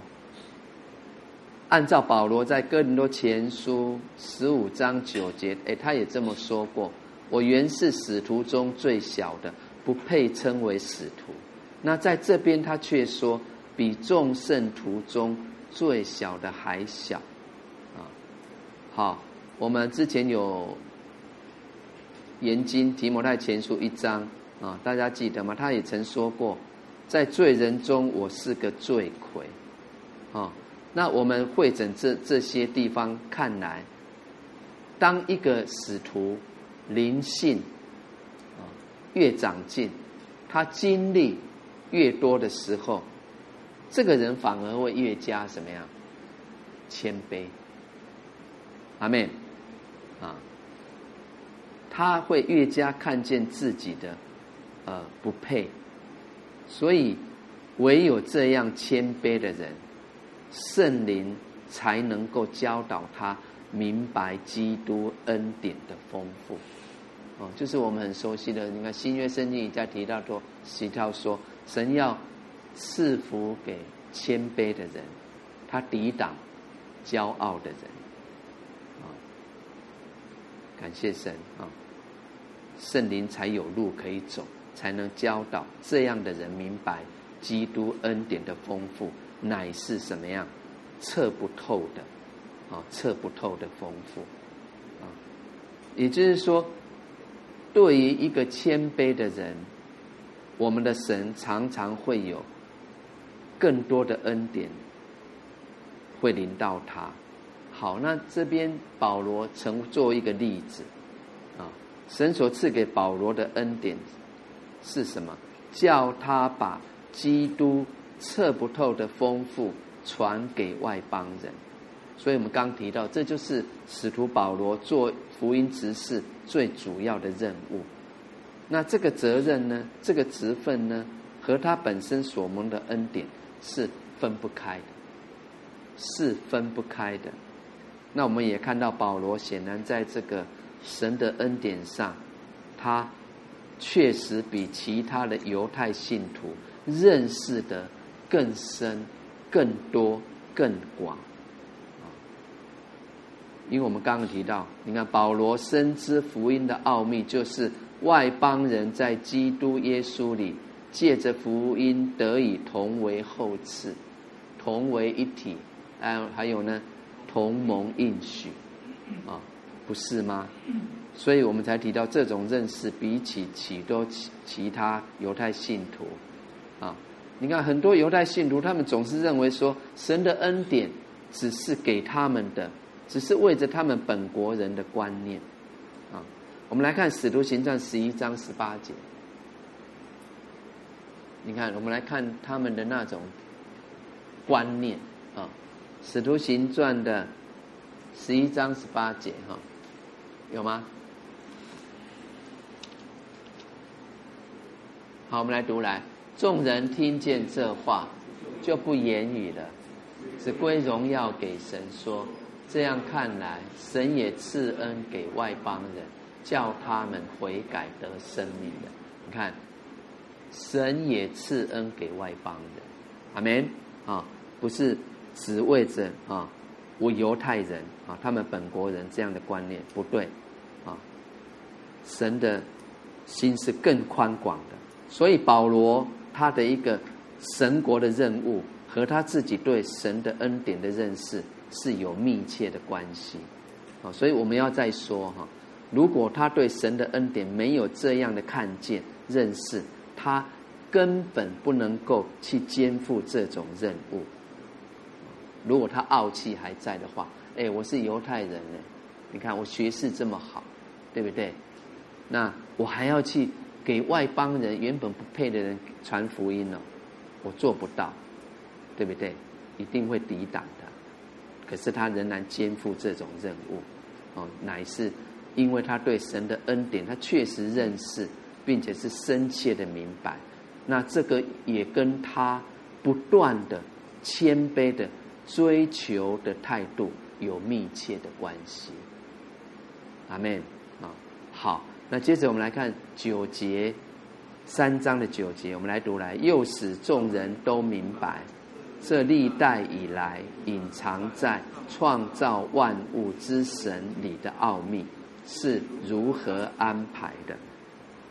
按照保罗在哥林多前书十五章九节，哎，他也这么说过。我原是使徒中最小的，不配称为使徒。那在这边，他却说比众圣徒中最小的还小。啊，好，我们之前有研经提摩太前书一章啊，大家记得吗？他也曾说过，在罪人中我是个罪魁。啊，那我们会诊这这些地方看来，当一个使徒。灵性啊，越长进，他经历越多的时候，这个人反而会越加什么样？谦卑。阿门。啊，他会越加看见自己的呃不配，所以唯有这样谦卑的人，圣灵才能够教导他明白基督恩典的丰富。哦，就是我们很熟悉的，你看新约圣经在提到说，提到说，神要赐福给谦卑的人，他抵挡骄傲的人。啊，感谢神啊，圣灵才有路可以走，才能教导这样的人明白基督恩典的丰富乃是什么样，测不透的，啊，测不透的丰富，啊，也就是说。对于一个谦卑的人，我们的神常常会有更多的恩典会临到他。好，那这边保罗曾做一个例子啊，神所赐给保罗的恩典是什么？叫他把基督测不透的丰富传给外邦人。所以我们刚提到，这就是使徒保罗做福音执事最主要的任务。那这个责任呢，这个职分呢，和他本身所蒙的恩典是分不开的，是分不开的。那我们也看到保罗显然在这个神的恩典上，他确实比其他的犹太信徒认识的更深、更多、更广。因为我们刚刚提到，你看保罗深知福音的奥秘，就是外邦人在基督耶稣里借着福音得以同为后嗣，同为一体，还还有呢，同盟应许，啊，不是吗？所以我们才提到这种认识，比起许多其其他犹太信徒，啊，你看很多犹太信徒，他们总是认为说，神的恩典只是给他们的，只是为着他们本国人的观念，啊，我们来看《使徒行传》十一章十八节，你看，我们来看他们的那种观念，啊，《使徒行传》的十一章十八节，哈，有吗？好，我们来读来。众人听见这话，就不言语了，只归荣耀给神说。这样看来，神也赐恩给外邦人，叫他们悔改得生命的。你看，神也赐恩给外邦人。阿门啊，不是只为着啊，我犹太人啊，他们本国人这样的观念不对啊。神的心是更宽广的。所以保罗他的一个神国的任务和他自己对神的恩典的认识是有密切的关系，啊，所以我们要再说哈，如果他对神的恩典没有这样的看见认识，他根本不能够去肩负这种任务。如果他傲气还在的话，哎，我是犹太人呢，你看我学识这么好，对不对？那我还要去。给外邦人原本不配的人传福音了，我做不到，对不对？一定会抵挡的。可是他仍然肩负这种任务，哦，乃是因为他对神的恩典，他确实认识，并且是深切的明白。那这个也跟他不断的谦卑的追求的态度有密切的关系。阿门啊，好。那接着我们来看九节，三章的九节，我们来读来，又使众人都明白，这历代以来隐藏在创造万物之神里的奥秘是如何安排的。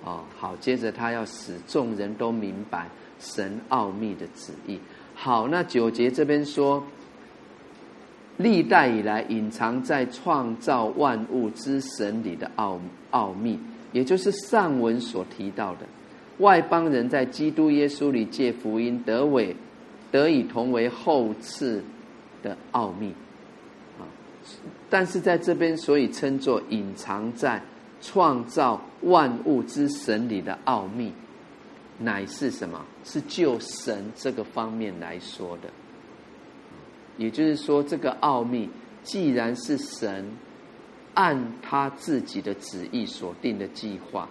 哦，好，接着他要使众人都明白神奥秘的旨意。好，那九节这边说。历代以来隐藏在创造万物之神里的奥奥秘，也就是上文所提到的外邦人在基督耶稣里借福音得为得以同为后赐的奥秘啊。但是在这边，所以称作隐藏在创造万物之神里的奥秘，乃是什么？是就神这个方面来说的。也就是说，这个奥秘既然是神按他自己的旨意所定的计划，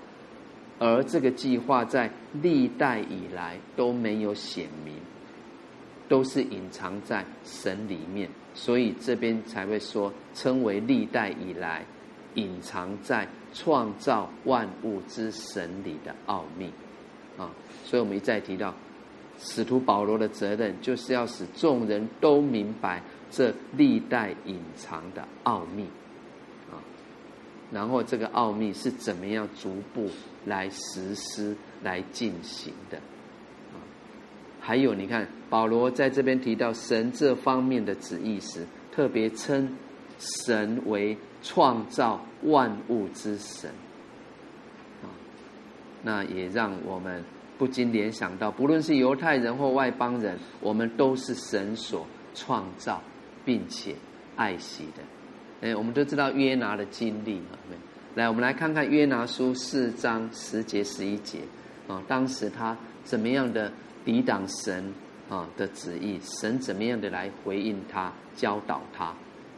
而这个计划在历代以来都没有显明，都是隐藏在神里面，所以这边才会说称为历代以来隐藏在创造万物之神里的奥秘啊。所以我们一再提到。使徒保罗的责任就是要使众人都明白这历代隐藏的奥秘，然后这个奥秘是怎么样逐步来实施、来进行的，啊，还有你看保罗在这边提到神这方面的旨意时，特别称神为创造万物之神，啊，那也让我们。不禁联想到，不论是犹太人或外邦人，我们都是神所创造并且爱惜的。哎，我们都知道约拿的经历啊。来，我们来看看约拿书四章十节十一节啊，当时他怎么样的抵挡神啊的旨意，神怎么样的来回应他、教导他。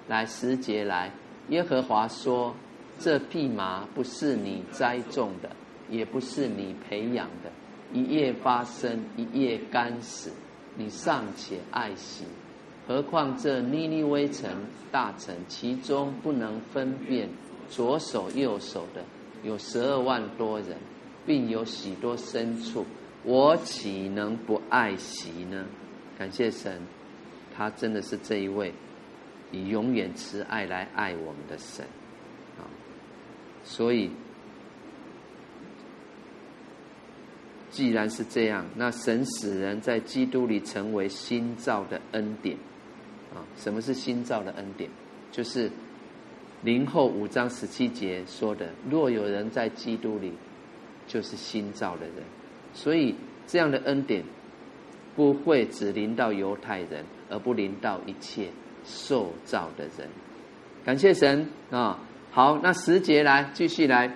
来，十节来，耶和华说：“这匹马不是你栽种的，也不是你培养的。”一夜发生，一夜干死，你尚且爱惜，何况这尼尼微城大臣，其中不能分辨左手右手的有十二万多人，并有许多牲畜，我岂能不爱惜呢？感谢神，他真的是这一位以永远慈爱来爱我们的神啊！所以。既然是这样，那神使人在基督里成为新造的恩典啊？什么是新造的恩典？就是林后五章十七节说的：若有人在基督里，就是新造的人。所以这样的恩典不会只临到犹太人，而不临到一切受造的人。感谢神啊！好，那十节来继续来。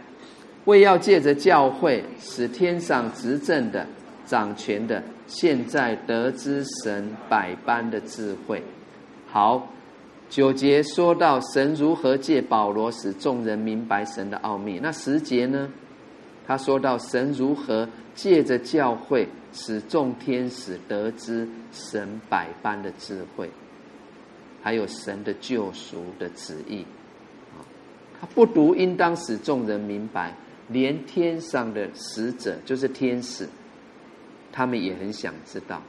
为要借着教会，使天上执政的、掌权的，现在得知神百般的智慧。好，九节说到神如何借保罗使众人明白神的奥秘。那十节呢？他说到神如何借着教会，使众天使得知神百般的智慧，还有神的救赎的旨意。啊，他不独应当使众人明白。连天上的使者，就是天使，他们也很想知道。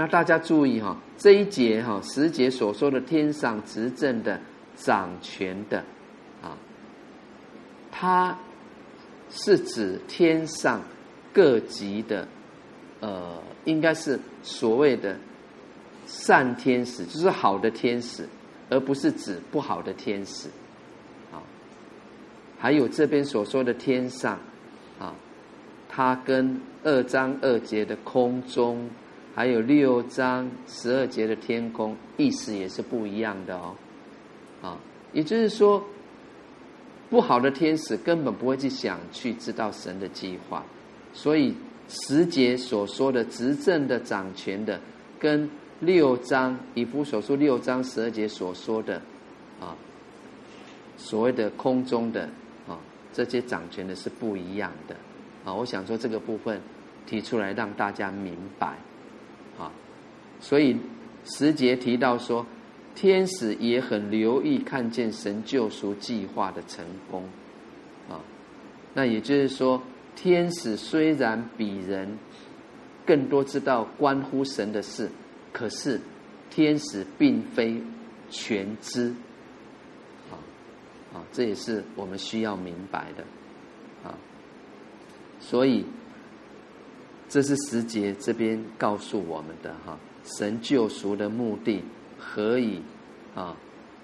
那大家注意哈，这一节哈十节所说的天上执政的、掌权的，啊，它是指天上各级的，呃，应该是所谓的善天使，就是好的天使，而不是指不好的天使。啊还有这边所说的天上，啊，它跟二章二节的空中，还有六章十二节的天空，意思也是不一样的哦，啊，也就是说，不好的天使根本不会去想去知道神的计划，所以十节所说的执政的、掌权的，跟六章以弗所书六章十二节所说的，啊，所谓的空中的啊。这些掌权的是不一样的，啊，我想说这个部分提出来让大家明白，啊，所以时节提到说，天使也很留意看见神救赎计划的成功，啊，那也就是说，天使虽然比人更多知道关乎神的事，可是天使并非全知。啊啊，这也是我们需要明白的，啊，所以这是十节这边告诉我们的哈，神救赎的目的何以啊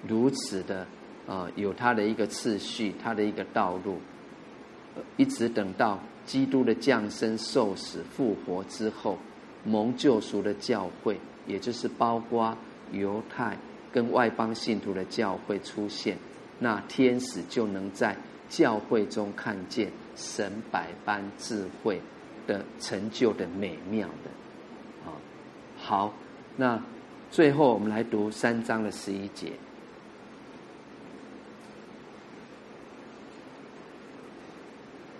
如此的啊有他的一个次序，他的一个道路，一直等到基督的降生、受死、复活之后，蒙救赎的教会，也就是包括犹太跟外邦信徒的教会出现。那天使就能在教会中看见神百般智慧的成就的美妙的，啊，好，那最后我们来读三章的十一节，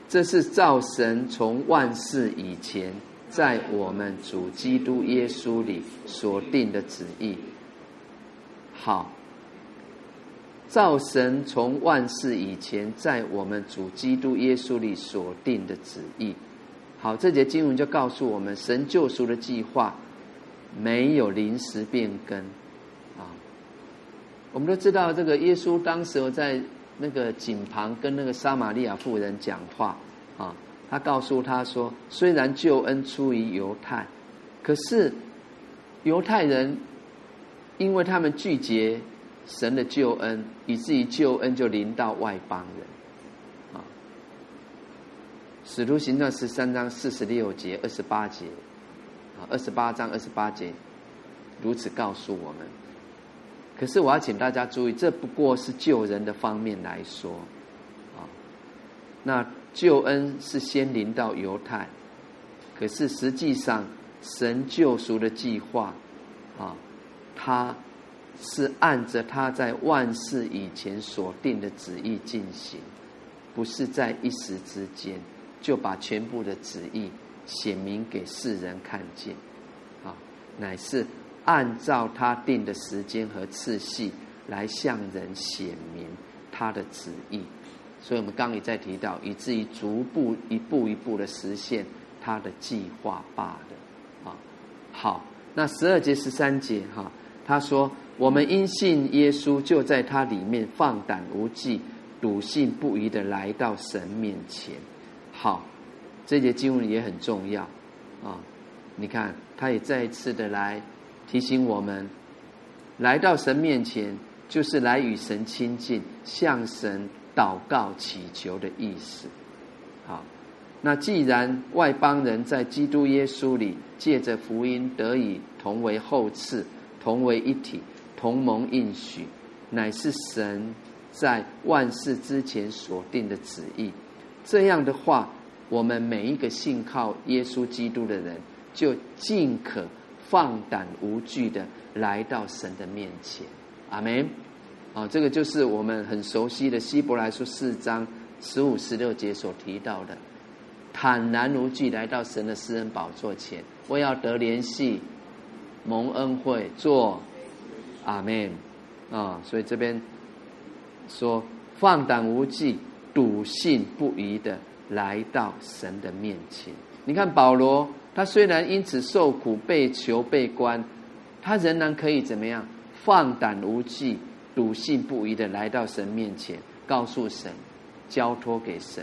这是造神从万世以前在我们主基督耶稣里所定的旨意，好。造神从万世以前在我们主基督耶稣里所定的旨意，好，这节经文就告诉我们，神救赎的计划没有临时变更啊。我们都知道，这个耶稣当时在那个井旁跟那个撒玛利亚妇人讲话啊，他告诉他说，虽然救恩出于犹太，可是犹太人因为他们拒绝。神的救恩，以至于救恩就临到外邦人，《使徒行传》十三章四十六节、二十八节，啊，二十八章二十八节，如此告诉我们。可是我要请大家注意，这不过是救人的方面来说，啊，那救恩是先临到犹太，可是实际上神救赎的计划，啊，他。是按着他在万世以前所定的旨意进行，不是在一时之间就把全部的旨意显明给世人看见，啊，乃是按照他定的时间和次序来向人显明他的旨意。所以，我们刚也在提到，以至于逐步一步一步的实现他的计划罢了。啊，好，那十二节十三节哈，他说。我们因信耶稣，就在他里面放胆无忌、笃信不疑的来到神面前。好，这节经文也很重要啊！你看，他也再一次的来提醒我们，来到神面前，就是来与神亲近、向神祷告、祈求的意思。好，那既然外邦人在基督耶稣里借着福音得以同为后嗣、同为一体、同盟应许，乃是神在万事之前所定的旨意。这样的话。我们每一个信靠耶稣基督的人，就尽可放胆无惧的来到神的面前。阿门。啊，这个就是我们很熟悉的希伯来书四章十五、十六节所提到的，坦然无惧来到神的私人宝座前，我要得联系，蒙恩惠，做阿门。啊，所以这边说放胆无惧，笃信不疑的。来到神的面前，你看保罗，他虽然因此受苦、被囚、被关，他仍然可以怎么样？放胆无惧、笃信不疑的来到神面前，告诉神，交托给神，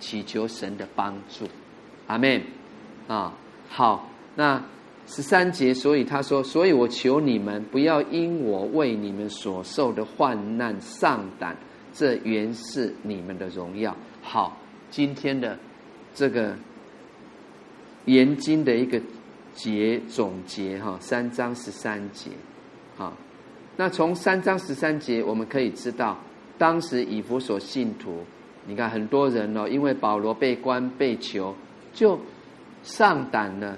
祈求神的帮助。阿门。啊，好，那十三节，所以他说，所以我求你们不要因我为你们所受的患难丧胆，这原是你们的荣耀。好。今天的这个研经的一个结总结哈，三章十三节，好，那从三章十三节我们可以知道，当时以弗所信徒，你看很多人哦，因为保罗被关被囚，就上胆了，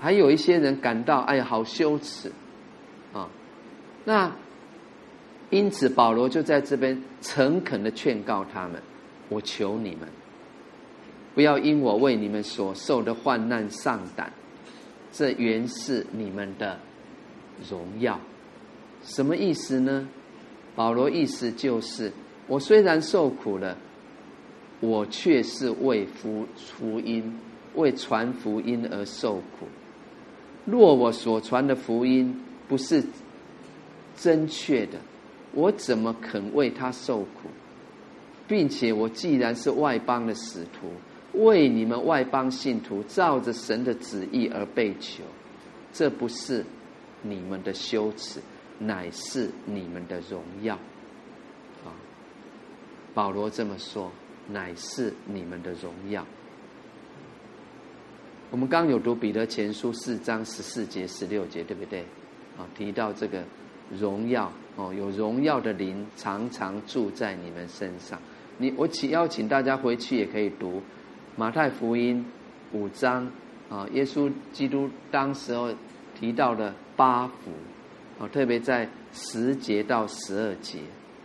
还有一些人感到哎呀好羞耻啊，那因此保罗就在这边诚恳的劝告他们。我求你们，不要因我为你们所受的患难丧胆，这原是你们的荣耀。什么意思呢？保罗意思就是，我虽然受苦了，我却是为福福音、为传福音而受苦。若我所传的福音不是正确的，我怎么肯为他受苦？并且我既然是外邦的使徒，为你们外邦信徒照着神的旨意而被囚，这不是你们的羞耻，乃是你们的荣耀。啊，保罗这么说，乃是你们的荣耀。我们刚有读彼得前书四章十四节、十六节，对不对？啊，提到这个荣耀哦，有荣耀的灵常常住在你们身上。你我请邀请大家回去也可以读马太福音五章啊，耶稣基督当时候提到的八福啊，特别在十节到十二节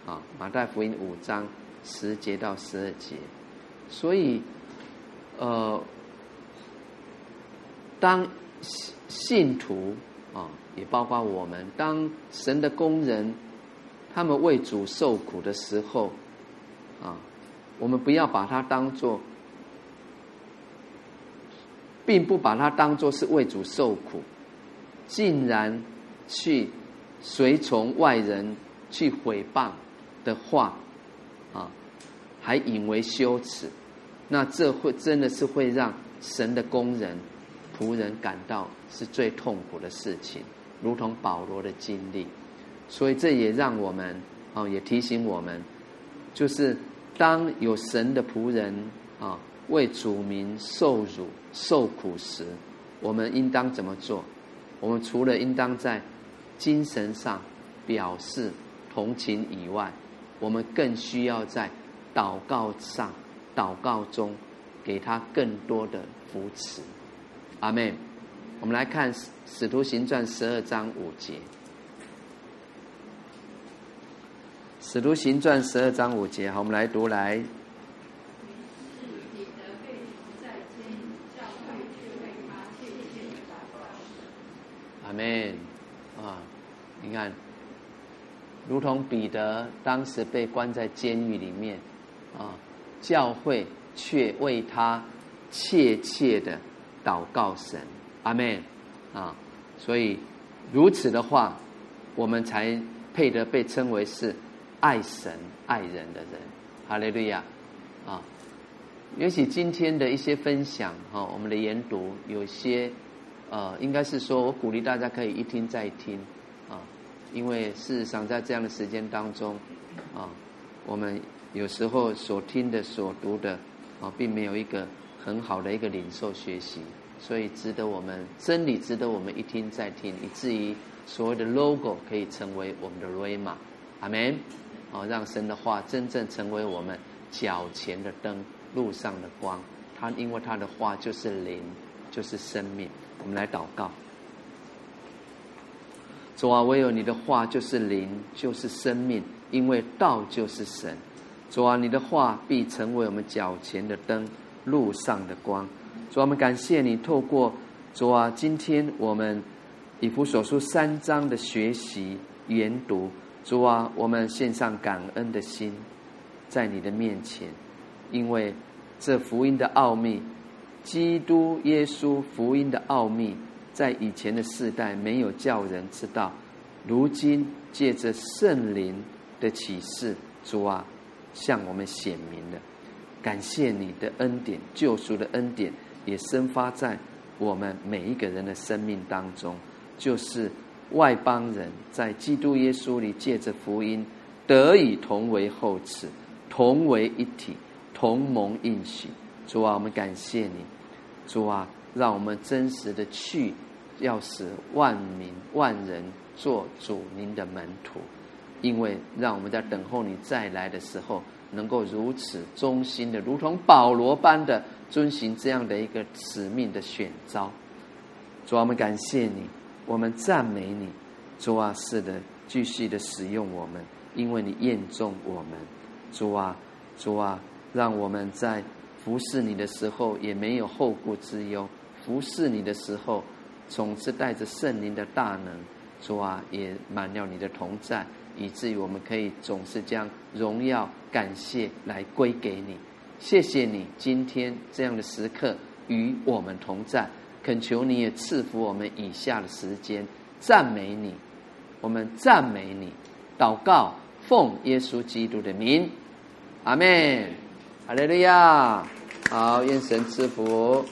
啊，马太福音五章十节到十二节，所以呃，当信徒啊，也包括我们，当神的工人，他们为主受苦的时候。啊，我们不要把它当做，并不把它当做是为主受苦，竟然去随从外人去毁谤的话，啊，还引为羞耻，那这会真的是会让神的工人仆人感到是最痛苦的事情，如同保罗的经历，所以这也让我们啊，也提醒我们，就是。当有神的仆人啊，为主民受辱受苦时，我们应当怎么做？我们除了应当在精神上表示同情以外，我们更需要在祷告上、祷告中给他更多的扶持。阿门。我们来看《使徒行传》十二章五节。使徒行传十二章五节，好，我们来读来。阿门啊！你看，如同彼得当时被关在监狱里面啊，教会却为他切切的祷告神。阿门啊！所以如此的话，我们才配得被称为是。爱神爱人的人，哈利路亚啊！也许今天的一些分享哈，我们的研读有些呃，应该是说我鼓励大家可以一听再听啊，因为事实上在这样的时间当中啊，我们有时候所听的、所读的啊，并没有一个很好的一个领受学习，所以值得我们真理值得我们一听再听，以至于所谓的 logo 可以成为我们的 Rhema，阿门。啊，让神的话真正成为我们脚前的灯。路上的光，他因为他的话就是灵，就是生命。我们来祷告，主啊，唯有你的话就是灵，就是生命。因为道就是神，主啊，你的话必成为我们脚前的灯，路上的光。主啊，我们感谢你，透过主啊，今天我们以弗所书三章的学习研读，主啊，我们献上感恩的心，在你的面前。因为这福音的奥秘，基督耶稣福音的奥秘，在以前的世代没有叫人知道，如今借着圣灵的启示，主啊，向我们显明了。感谢你的恩典，救赎的恩典也生发在我们每一个人的生命当中，就是外邦人在基督耶稣里借着福音得以同为后嗣，同为一体。同盟应许，主啊，我们感谢你，主啊，让我们真实的去，要使万民万人做主您的门徒，因为让我们在等候你再来的时候，能够如此忠心的，如同保罗般的遵循这样的一个使命的选召。主啊，我们感谢你，我们赞美你，主啊，是的，继续的使用我们，因为你验中我们，主啊，主啊。让我们在服侍你的时候也没有后顾之忧，服侍你的时候总是带着圣灵的大能，主啊，也满了你的同在，以至于我们可以总是将荣耀感谢来归给你。谢谢你今天这样的时刻与我们同在，恳求你也赐福我们以下的时间，赞美你，我们赞美你，祷告奉耶稣基督的名，阿门。哈利路亚，好，愿神赐福。